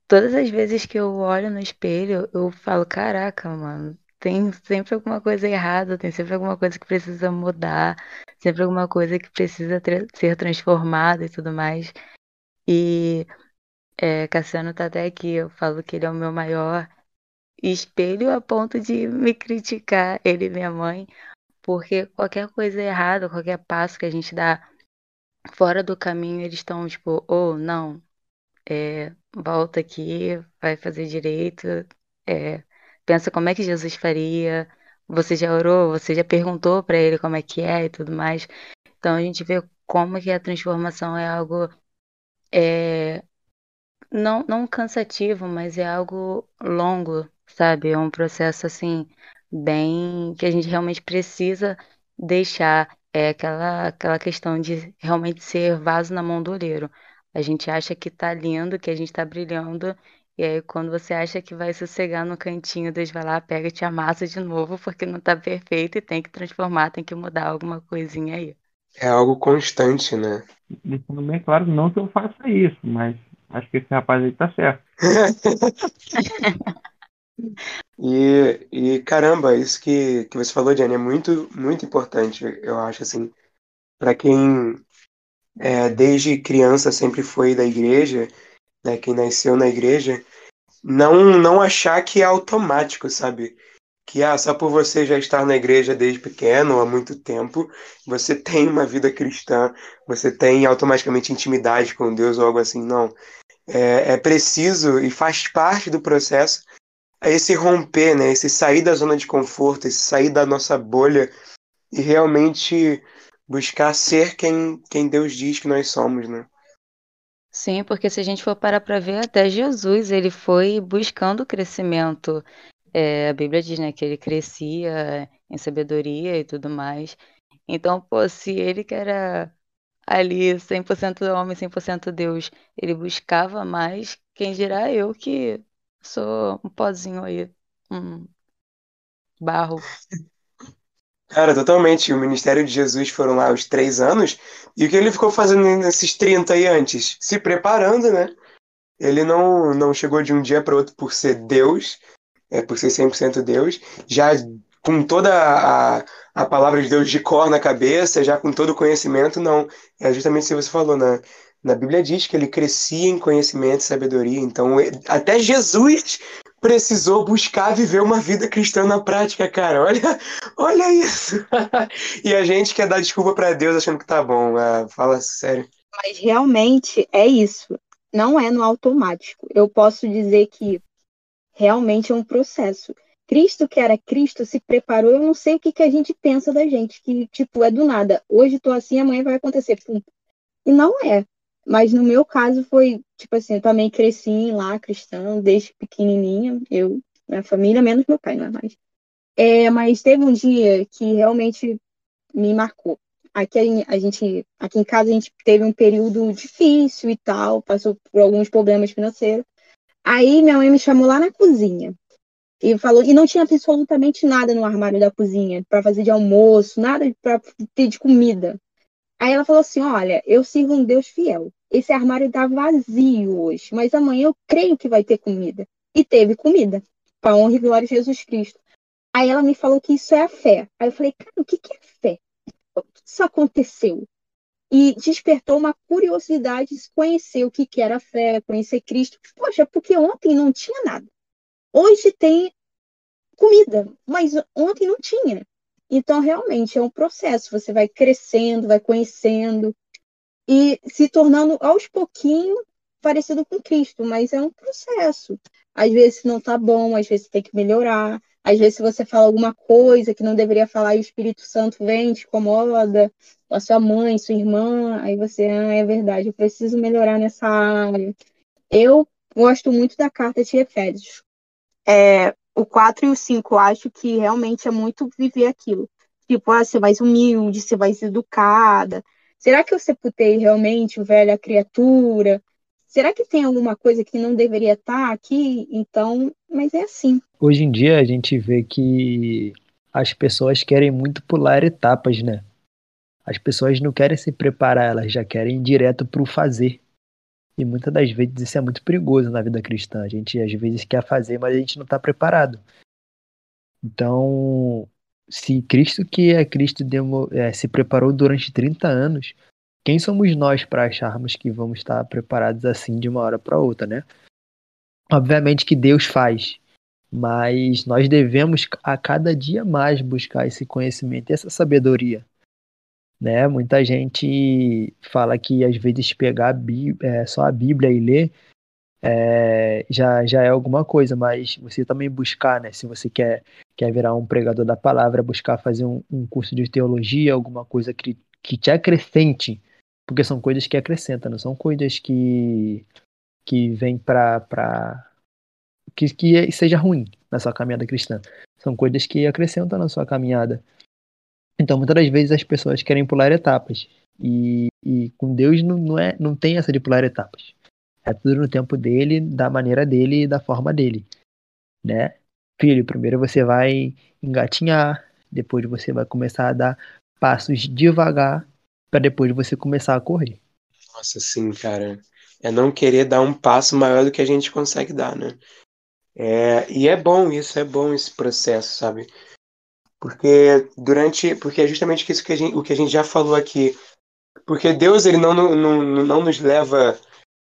Todas as vezes que eu olho no espelho, eu falo: caraca, mano, tem sempre alguma coisa errada, tem sempre alguma coisa que precisa mudar, sempre alguma coisa que precisa ser transformada e tudo mais. E é, Cassiano tá até aqui, eu falo que ele é o meu maior espelho a ponto de me criticar, ele e minha mãe, porque qualquer coisa errada, qualquer passo que a gente dá fora do caminho, eles estão tipo, ou oh, não, é, volta aqui, vai fazer direito, é, pensa como é que Jesus faria. Você já orou? Você já perguntou para ele como é que é e tudo mais. Então a gente vê como que a transformação é algo é, não, não cansativo, mas é algo longo, sabe? É um processo assim bem que a gente realmente precisa deixar é aquela aquela questão de realmente ser vaso na mão do oleiro. A gente acha que tá lindo, que a gente tá brilhando e aí, quando você acha que vai sossegar no cantinho, Deus vai lá, pega e te amassa de novo, porque não tá perfeito e tem que transformar, tem que mudar alguma coisinha aí. É algo constante, né? Deixando bem claro, não que eu faça isso, mas acho que esse rapaz aí tá certo. e, e caramba, isso que, que você falou, Jenny, é muito, muito importante, eu acho, assim, para quem é, desde criança sempre foi da igreja né, quem nasceu na igreja, não não achar que é automático, sabe? Que ah, só por você já estar na igreja desde pequeno, há muito tempo, você tem uma vida cristã, você tem automaticamente intimidade com Deus ou algo assim. Não. É, é preciso e faz parte do processo esse romper, né? Esse sair da zona de conforto, esse sair da nossa bolha e realmente buscar ser quem, quem Deus diz que nós somos, né? Sim, porque se a gente for parar para ver, até Jesus, ele foi buscando crescimento. É, a Bíblia diz, né, que ele crescia em sabedoria e tudo mais. Então, pô, se ele que era ali 100% homem, 100% Deus, ele buscava mais, quem dirá eu que sou um pozinho aí, um barro. Cara, totalmente. O ministério de Jesus foram lá os três anos. E o que ele ficou fazendo nesses 30 aí antes? Se preparando, né? Ele não, não chegou de um dia para outro por ser Deus, é, por ser 100% Deus, já com toda a, a palavra de Deus de cor na cabeça, já com todo o conhecimento, não. É justamente o que você falou, né? Na Bíblia diz que ele crescia em conhecimento e sabedoria. Então, até Jesus precisou buscar viver uma vida cristã na prática, cara. Olha, olha isso. e a gente quer dar desculpa para Deus achando que tá bom. Ah, fala sério. Mas realmente é isso. Não é no automático. Eu posso dizer que realmente é um processo. Cristo, que era Cristo, se preparou. Eu não sei o que, que a gente pensa da gente, que, tipo, é do nada. Hoje tô assim, amanhã vai acontecer. E não é. Mas no meu caso foi, tipo assim, eu também cresci lá cristão, desde pequenininha. Eu, minha família, menos meu pai, não é mais. É, mas teve um dia que realmente me marcou. Aqui a gente, aqui em casa a gente teve um período difícil e tal, passou por alguns problemas financeiros. Aí minha mãe me chamou lá na cozinha e falou e não tinha absolutamente nada no armário da cozinha para fazer de almoço, nada para ter de comida. Aí ela falou assim: Olha, eu sirvo um Deus fiel. Esse armário está vazio hoje, mas amanhã eu creio que vai ter comida. E teve comida, para honra e glória de Jesus Cristo. Aí ela me falou que isso é a fé. Aí eu falei: Cara, o que, que é fé? Como isso aconteceu? E despertou uma curiosidade de conhecer o que, que era fé, conhecer Cristo. Poxa, porque ontem não tinha nada. Hoje tem comida, mas ontem não tinha. Então, realmente, é um processo. Você vai crescendo, vai conhecendo e se tornando aos pouquinhos parecido com Cristo, mas é um processo. Às vezes não tá bom, às vezes tem que melhorar. Às vezes, você fala alguma coisa que não deveria falar e o Espírito Santo vem, te incomoda, a sua mãe, sua irmã, aí você, ah, é verdade, eu preciso melhorar nessa área. Eu gosto muito da carta de Efésios. É, o 4 e o 5, eu acho que realmente é muito viver aquilo. Tipo, ah, ser mais humilde, ser mais educada. Será que eu sepultei realmente o velho a criatura? Será que tem alguma coisa que não deveria estar aqui? Então, mas é assim. Hoje em dia a gente vê que as pessoas querem muito pular etapas, né? As pessoas não querem se preparar, elas já querem ir direto para o fazer. E muitas das vezes isso é muito perigoso na vida cristã. A gente às vezes quer fazer, mas a gente não está preparado. Então, se Cristo, que é Cristo, demo, é, se preparou durante 30 anos, quem somos nós para acharmos que vamos estar preparados assim de uma hora para outra, né? Obviamente que Deus faz, mas nós devemos a cada dia mais buscar esse conhecimento e essa sabedoria né? Muita gente fala que às vezes pegar a Bíblia, é, só a Bíblia e ler é, já, já é alguma coisa, mas você também buscar, né? Se você quer, quer virar um pregador da palavra, buscar fazer um, um curso de teologia, alguma coisa que, que te acrescente, porque são coisas que acrescentam, não são coisas que, que vêm para. Que, que seja ruim na sua caminhada cristã. São coisas que acrescentam na sua caminhada. Então, muitas das vezes as pessoas querem pular etapas. E, e com Deus não, não, é, não tem essa de pular etapas. É tudo no tempo dele, da maneira dele e da forma dele. Né? Filho, primeiro você vai engatinhar, depois você vai começar a dar passos devagar, para depois você começar a correr. Nossa, sim, cara. É não querer dar um passo maior do que a gente consegue dar, né? É, e é bom isso, é bom esse processo, sabe? Porque durante. Porque é justamente isso que a gente, o que a gente já falou aqui. Porque Deus ele não, não, não nos leva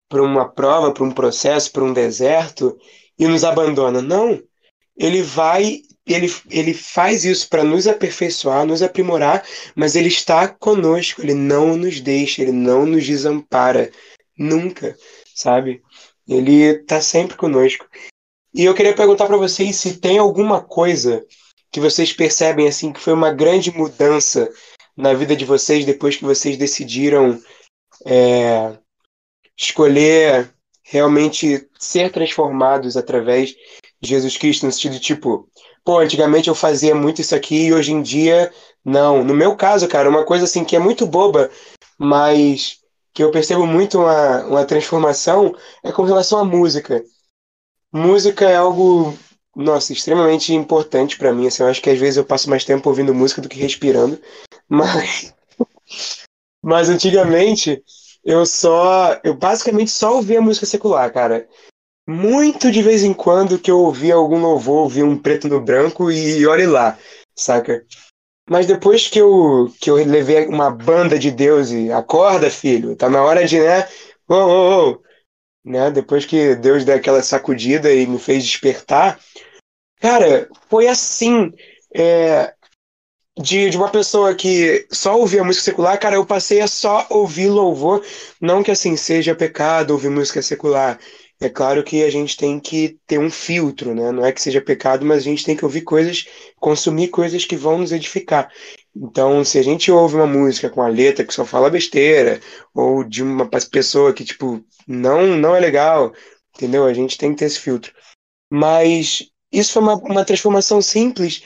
para uma prova, para um processo, para um deserto e nos abandona. Não. Ele vai. Ele, ele faz isso para nos aperfeiçoar, nos aprimorar, mas ele está conosco, ele não nos deixa, ele não nos desampara. Nunca, sabe? Ele está sempre conosco. E eu queria perguntar para vocês se tem alguma coisa que vocês percebem assim que foi uma grande mudança na vida de vocês depois que vocês decidiram é, escolher realmente ser transformados através de Jesus Cristo, no sentido tipo, pô, antigamente eu fazia muito isso aqui e hoje em dia não. No meu caso, cara, uma coisa assim que é muito boba, mas que eu percebo muito uma, uma transformação é com relação à música. Música é algo nossa, extremamente importante para mim. Assim, eu acho que às vezes eu passo mais tempo ouvindo música do que respirando. Mas, mas antigamente eu só, eu basicamente só ouvia música secular, cara. Muito de vez em quando que eu ouvia algum louvor, ouvia um preto no branco e olhe lá, saca? Mas depois que eu, que eu levei uma banda de Deus e acorda, filho, tá na hora de, né? Oh, oh, oh. Né? Depois que Deus deu aquela sacudida e me fez despertar, cara, foi assim. É, de, de uma pessoa que só ouvia música secular, cara, eu passei a só ouvir louvor. Não que assim seja pecado ouvir música secular. É claro que a gente tem que ter um filtro, né? Não é que seja pecado, mas a gente tem que ouvir coisas, consumir coisas que vão nos edificar. Então, se a gente ouve uma música com a letra que só fala besteira, ou de uma pessoa que, tipo, não, não é legal, entendeu? A gente tem que ter esse filtro. Mas isso foi uma, uma transformação simples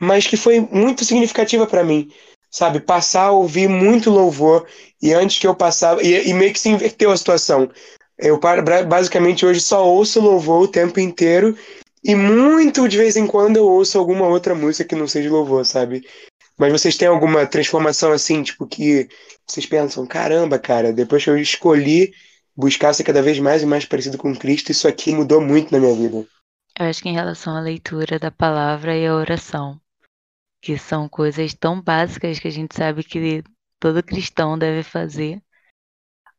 mas que foi muito significativa para mim, sabe? Passar a ouvir muito louvor e antes que eu passava e, e meio que se inverteu a situação. Eu basicamente hoje só ouço louvor o tempo inteiro e muito de vez em quando eu ouço alguma outra música que não seja louvor, sabe? Mas vocês têm alguma transformação assim, tipo que vocês pensam, caramba, cara, depois que eu escolhi buscar ser cada vez mais e mais parecido com Cristo, isso aqui mudou muito na minha vida. Eu acho que em relação à leitura da palavra e à oração, que são coisas tão básicas que a gente sabe que todo cristão deve fazer.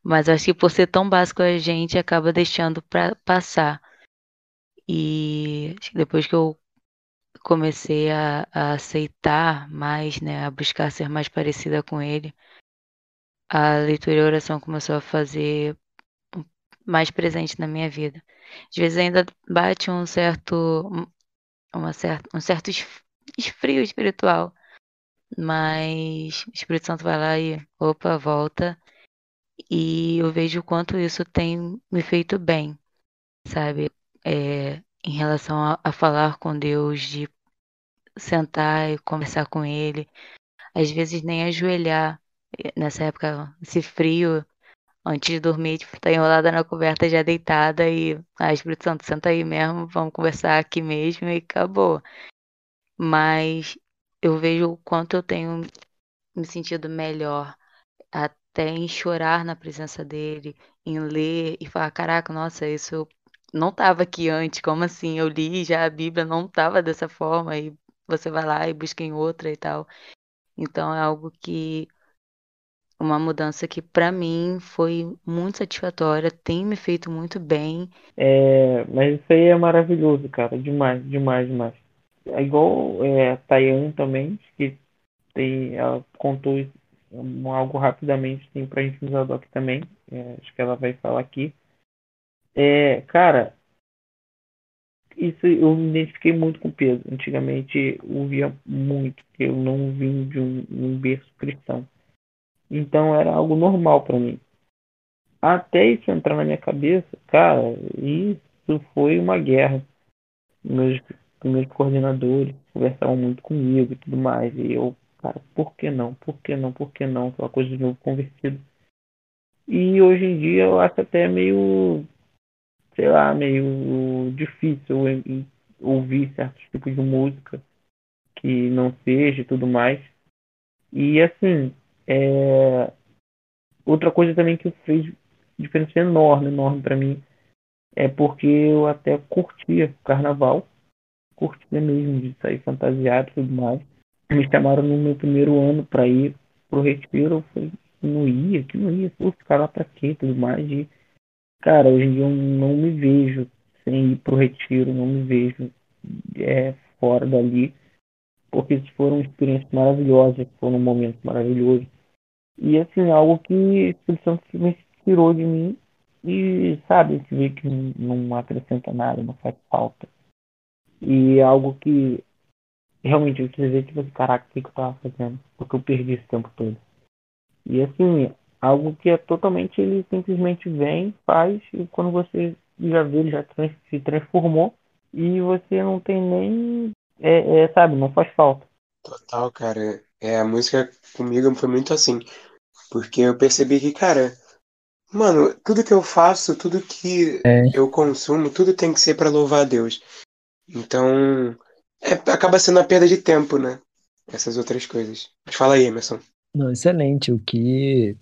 Mas acho que por ser tão básico a gente acaba deixando para passar. E depois que eu comecei a, a, aceitar mais, né, a buscar ser mais parecida com ele, a leitura e a oração começou a fazer mais presente na minha vida. Às vezes ainda bate um certo, uma certa, um certo esfrio espiritual. Mas o Espírito Santo vai lá e, opa, volta. E eu vejo o quanto isso tem me feito bem, sabe? É, em relação a, a falar com Deus, de sentar e conversar com Ele. Às vezes nem ajoelhar. Nessa época, esse frio, antes de dormir, tipo, tá enrolada na coberta já deitada e, ah, Espírito Santo, senta aí mesmo, vamos conversar aqui mesmo e acabou mas eu vejo o quanto eu tenho me sentido melhor até em chorar na presença dele, em ler e falar, caraca, nossa, isso não estava aqui antes, como assim? Eu li já a Bíblia não estava dessa forma e você vai lá e busca em outra e tal. Então é algo que uma mudança que para mim foi muito satisfatória, tem me feito muito bem. É, mas isso aí é maravilhoso, cara, demais, demais, demais. É igual é, a Tayan também, que tem, ela contou algo rapidamente tem pra gente usar aqui também. É, acho que ela vai falar aqui. É, cara, isso eu me identifiquei muito com o peso. Antigamente eu via muito, eu não vim de um, um berço cristão. Então era algo normal para mim. Até isso entrar na minha cabeça, cara, isso foi uma guerra. Meus meus coordenadores conversavam muito comigo e tudo mais. E eu, cara, por que não? Por que não? Por que não? Aquela coisa de novo convertido. E hoje em dia eu acho até meio, sei lá, meio difícil ouvir certos tipos de música que não seja e tudo mais. E assim, é... outra coisa também que fez diferença enorme, enorme para mim, é porque eu até curtia carnaval curtia mesmo de sair fantasiado e tudo mais. Me chamaram no meu primeiro ano para ir pro retiro, eu falei, não ia, que não ia, pô, ficar lá pra quê, tudo mais. E, cara, hoje em dia eu não me vejo sem ir pro retiro, não me vejo é, fora dali, porque foram experiências maravilhosas, foram momentos maravilhosos. E assim, algo que o Espírito Santo me tirou de mim e sabe, se vê que não acrescenta nada, não faz falta. E é algo que realmente você vê, tipo, caraca, o que, que eu tava fazendo? Porque eu perdi esse tempo todo. E assim, algo que é totalmente, ele simplesmente vem, faz, e quando você já vê, ele já trans, se transformou, e você não tem nem. É, é, sabe, não faz falta. Total, cara. É, a música comigo foi muito assim. Porque eu percebi que, cara, mano, tudo que eu faço, tudo que é. eu consumo, tudo tem que ser para louvar a Deus. Então, é, acaba sendo a perda de tempo, né? Essas outras coisas. Mas fala aí, Emerson. Não, excelente. O que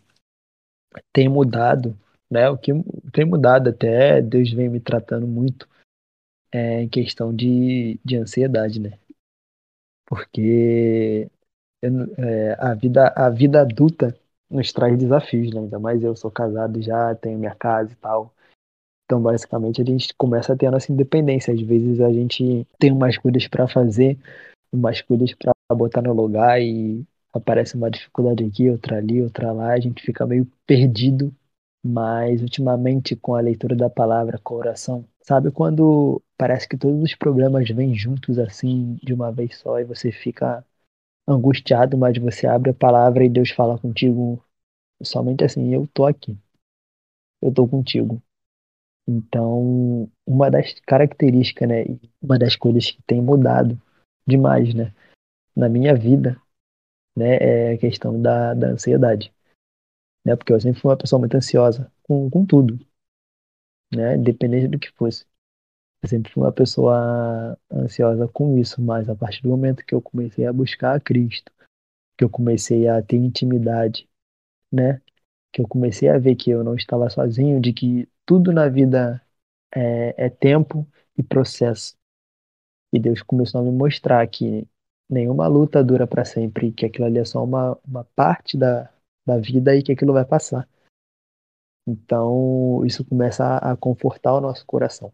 tem mudado, né? O que tem mudado até, Deus vem me tratando muito é, em questão de, de ansiedade, né? Porque é, a, vida, a vida adulta nos traz desafios, né? Ainda mais eu sou casado já, tenho minha casa e tal. Então, basicamente, a gente começa a ter a nossa independência. Às vezes a gente tem umas coisas para fazer, umas coisas para botar no lugar e aparece uma dificuldade aqui, outra ali, outra lá, a gente fica meio perdido. Mas ultimamente, com a leitura da palavra, com a oração, sabe quando parece que todos os problemas vêm juntos assim de uma vez só e você fica angustiado, mas você abre a palavra e Deus fala contigo somente assim: Eu tô aqui, eu tô contigo. Então, uma das características, né, uma das coisas que tem mudado demais, né, na minha vida, né, é a questão da, da ansiedade, né, porque eu sempre fui uma pessoa muito ansiosa com, com tudo, né, independente do que fosse. Eu sempre fui uma pessoa ansiosa com isso, mas a partir do momento que eu comecei a buscar a Cristo, que eu comecei a ter intimidade, né, que eu comecei a ver que eu não estava sozinho, de que tudo na vida é, é tempo e processo. E Deus começou a me mostrar que nenhuma luta dura para sempre, que aquilo ali é só uma, uma parte da, da vida e que aquilo vai passar. Então, isso começa a, a confortar o nosso coração.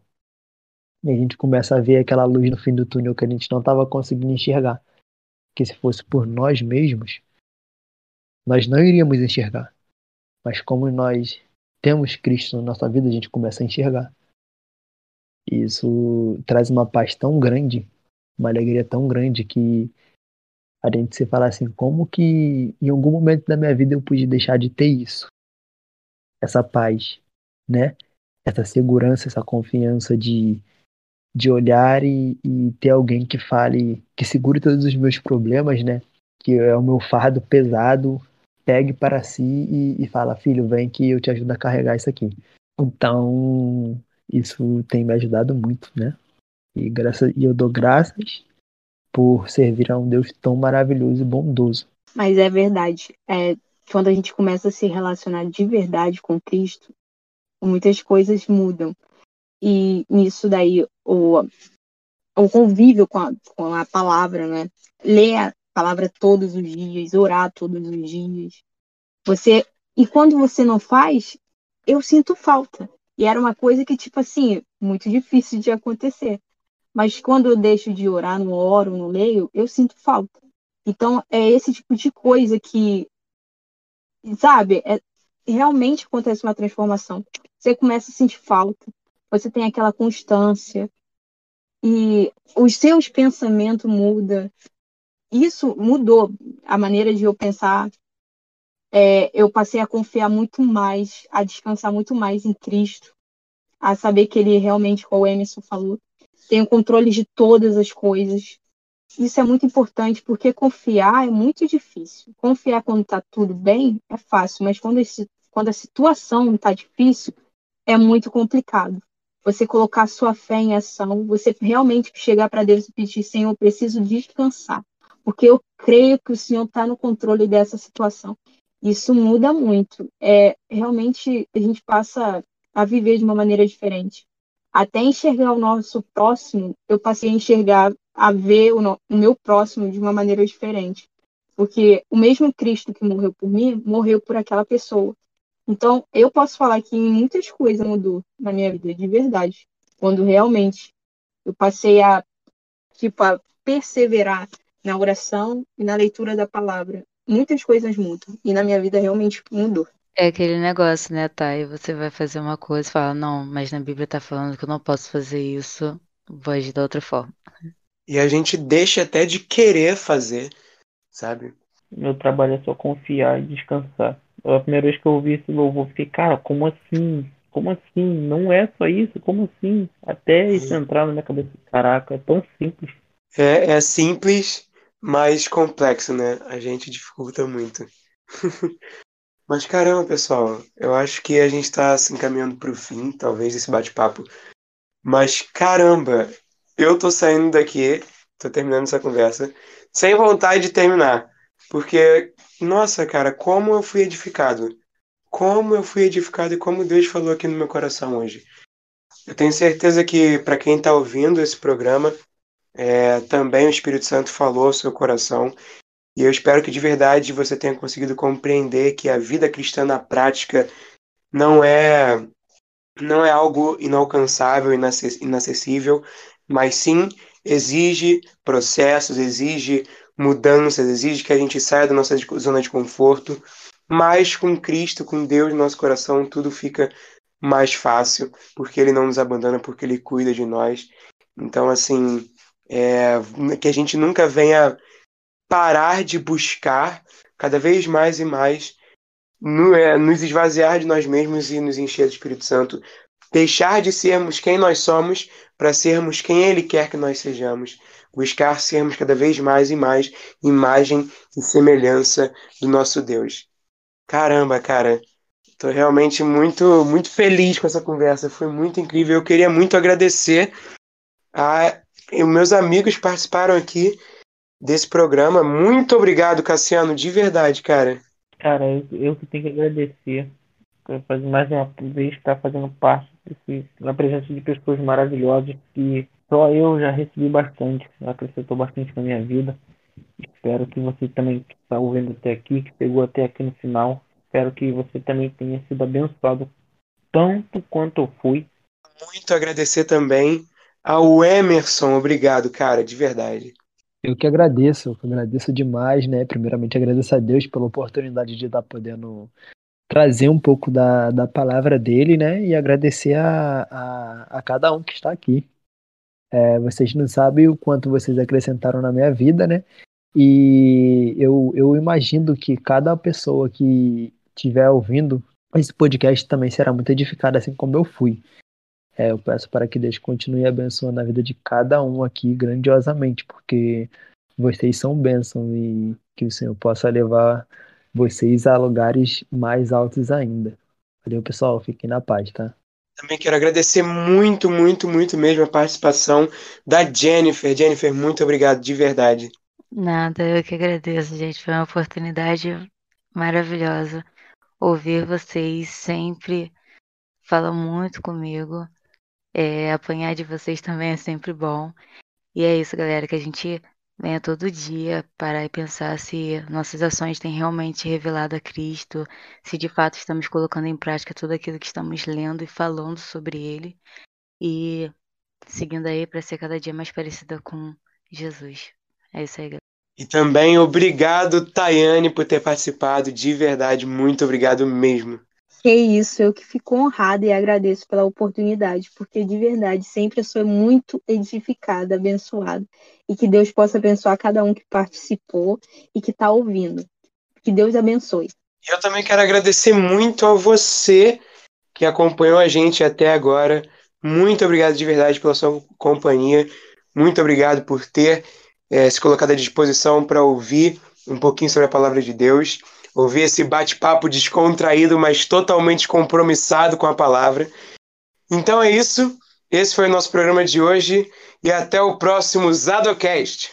E a gente começa a ver aquela luz no fim do túnel que a gente não estava conseguindo enxergar. Que se fosse por nós mesmos, nós não iríamos enxergar. Mas como nós temos Cristo na nossa vida, a gente começa a enxergar. E isso traz uma paz tão grande, uma alegria tão grande que a gente se fala assim, como que em algum momento da minha vida eu pude deixar de ter isso? Essa paz, né? Essa segurança, essa confiança de, de olhar e, e ter alguém que fale, que segure todos os meus problemas, né? Que é o meu fardo pesado, pegue para si e, e fala, filho, vem que eu te ajudo a carregar isso aqui. Então, isso tem me ajudado muito, né? E, graças, e eu dou graças por servir a um Deus tão maravilhoso e bondoso. Mas é verdade. É, quando a gente começa a se relacionar de verdade com Cristo, muitas coisas mudam. E nisso daí, o, o convívio com a, com a palavra, né? Ler a palavra todos os dias, orar todos os dias. Você e quando você não faz, eu sinto falta. E era uma coisa que, tipo assim, muito difícil de acontecer. Mas quando eu deixo de orar, não oro, não leio, eu sinto falta. Então, é esse tipo de coisa que, sabe, é, realmente acontece uma transformação. Você começa a sentir falta, você tem aquela constância, e os seus pensamentos mudam. Isso mudou a maneira de eu pensar, é, eu passei a confiar muito mais, a descansar muito mais em Cristo, a saber que Ele realmente, como o Emerson falou, tem o controle de todas as coisas. Isso é muito importante, porque confiar é muito difícil. Confiar quando está tudo bem é fácil, mas quando, esse, quando a situação está difícil, é muito complicado. Você colocar sua fé em ação, você realmente chegar para Deus e pedir, Senhor, eu preciso descansar, porque eu creio que o Senhor está no controle dessa situação. Isso muda muito. É, realmente a gente passa a viver de uma maneira diferente. Até enxergar o nosso próximo, eu passei a enxergar, a ver o, no, o meu próximo de uma maneira diferente. Porque o mesmo Cristo que morreu por mim, morreu por aquela pessoa. Então, eu posso falar que muitas coisas mudou na minha vida, de verdade. Quando realmente eu passei a, tipo, a perseverar na oração e na leitura da palavra muitas coisas mudam. E na minha vida realmente mudou. É aquele negócio, né, Thay? Você vai fazer uma coisa e fala, não, mas na Bíblia tá falando que eu não posso fazer isso, vou agir da outra forma. E a gente deixa até de querer fazer, sabe? Meu trabalho é só confiar e descansar. A primeira vez que eu ouvi esse louvor, fiquei, cara, como assim? Como assim? Não é só isso? Como assim? Até isso entrar na minha cabeça. Caraca, é tão simples. É, é simples, mais complexo, né? A gente dificulta muito. Mas caramba, pessoal, eu acho que a gente está se encaminhando para o fim, talvez, desse bate-papo. Mas caramba, eu tô saindo daqui, tô terminando essa conversa, sem vontade de terminar. Porque, nossa, cara, como eu fui edificado. Como eu fui edificado e como Deus falou aqui no meu coração hoje. Eu tenho certeza que para quem está ouvindo esse programa, é, também o Espírito Santo falou ao seu coração. E eu espero que de verdade você tenha conseguido compreender que a vida cristã na prática não é não é algo inalcançável, inacessível, mas sim exige processos, exige mudanças, exige que a gente saia da nossa zona de conforto, mas com Cristo, com Deus no nosso coração, tudo fica mais fácil, porque Ele não nos abandona, porque Ele cuida de nós. Então, assim, é, que a gente nunca venha parar de buscar cada vez mais e mais é, nos esvaziar de nós mesmos e nos encher do Espírito Santo. Deixar de sermos quem nós somos para sermos quem Ele quer que nós sejamos. Buscar sermos cada vez mais e mais imagem e semelhança do nosso Deus. Caramba, cara. Estou realmente muito, muito feliz com essa conversa. Foi muito incrível. Eu queria muito agradecer a meus amigos participaram aqui desse programa. Muito obrigado, Cassiano, de verdade, cara. Cara, eu, eu que tenho que agradecer por mais uma vez estar fazendo parte desse, na presença de pessoas maravilhosas que só eu já recebi bastante, acrescentou bastante na minha vida. Espero que você também que está ouvindo até aqui, que pegou até aqui no final, espero que você também tenha sido abençoado tanto quanto eu fui. Muito agradecer também ao Emerson, obrigado, cara, de verdade. Eu que agradeço, eu que agradeço demais, né? Primeiramente agradeço a Deus pela oportunidade de estar podendo trazer um pouco da, da palavra dele, né? E agradecer a, a, a cada um que está aqui. É, vocês não sabem o quanto vocês acrescentaram na minha vida, né? E eu, eu imagino que cada pessoa que estiver ouvindo esse podcast também será muito edificada, assim como eu fui. É, eu peço para que Deus continue abençoando a vida de cada um aqui grandiosamente, porque vocês são bênçãos e que o Senhor possa levar vocês a lugares mais altos ainda. Valeu, pessoal. Fiquem na paz, tá? Também quero agradecer muito, muito, muito mesmo a participação da Jennifer. Jennifer, muito obrigado, de verdade. Nada, eu que agradeço, gente. Foi uma oportunidade maravilhosa. Ouvir vocês sempre fala muito comigo. É, apanhar de vocês também é sempre bom. E é isso, galera, que a gente venha todo dia parar e pensar se nossas ações têm realmente revelado a Cristo, se de fato estamos colocando em prática tudo aquilo que estamos lendo e falando sobre Ele, e seguindo aí para ser cada dia mais parecida com Jesus. É isso aí, galera. E também obrigado, Tayane, por ter participado. De verdade, muito obrigado mesmo. Que isso, eu que fico honrada e agradeço pela oportunidade, porque de verdade sempre eu sou muito edificada, abençoada. E que Deus possa abençoar cada um que participou e que está ouvindo. Que Deus abençoe. Eu também quero agradecer muito a você que acompanhou a gente até agora. Muito obrigado de verdade pela sua companhia. Muito obrigado por ter é, se colocado à disposição para ouvir um pouquinho sobre a palavra de Deus ouvir esse bate-papo descontraído, mas totalmente compromissado com a palavra. Então é isso. Esse foi o nosso programa de hoje e até o próximo Zadocast.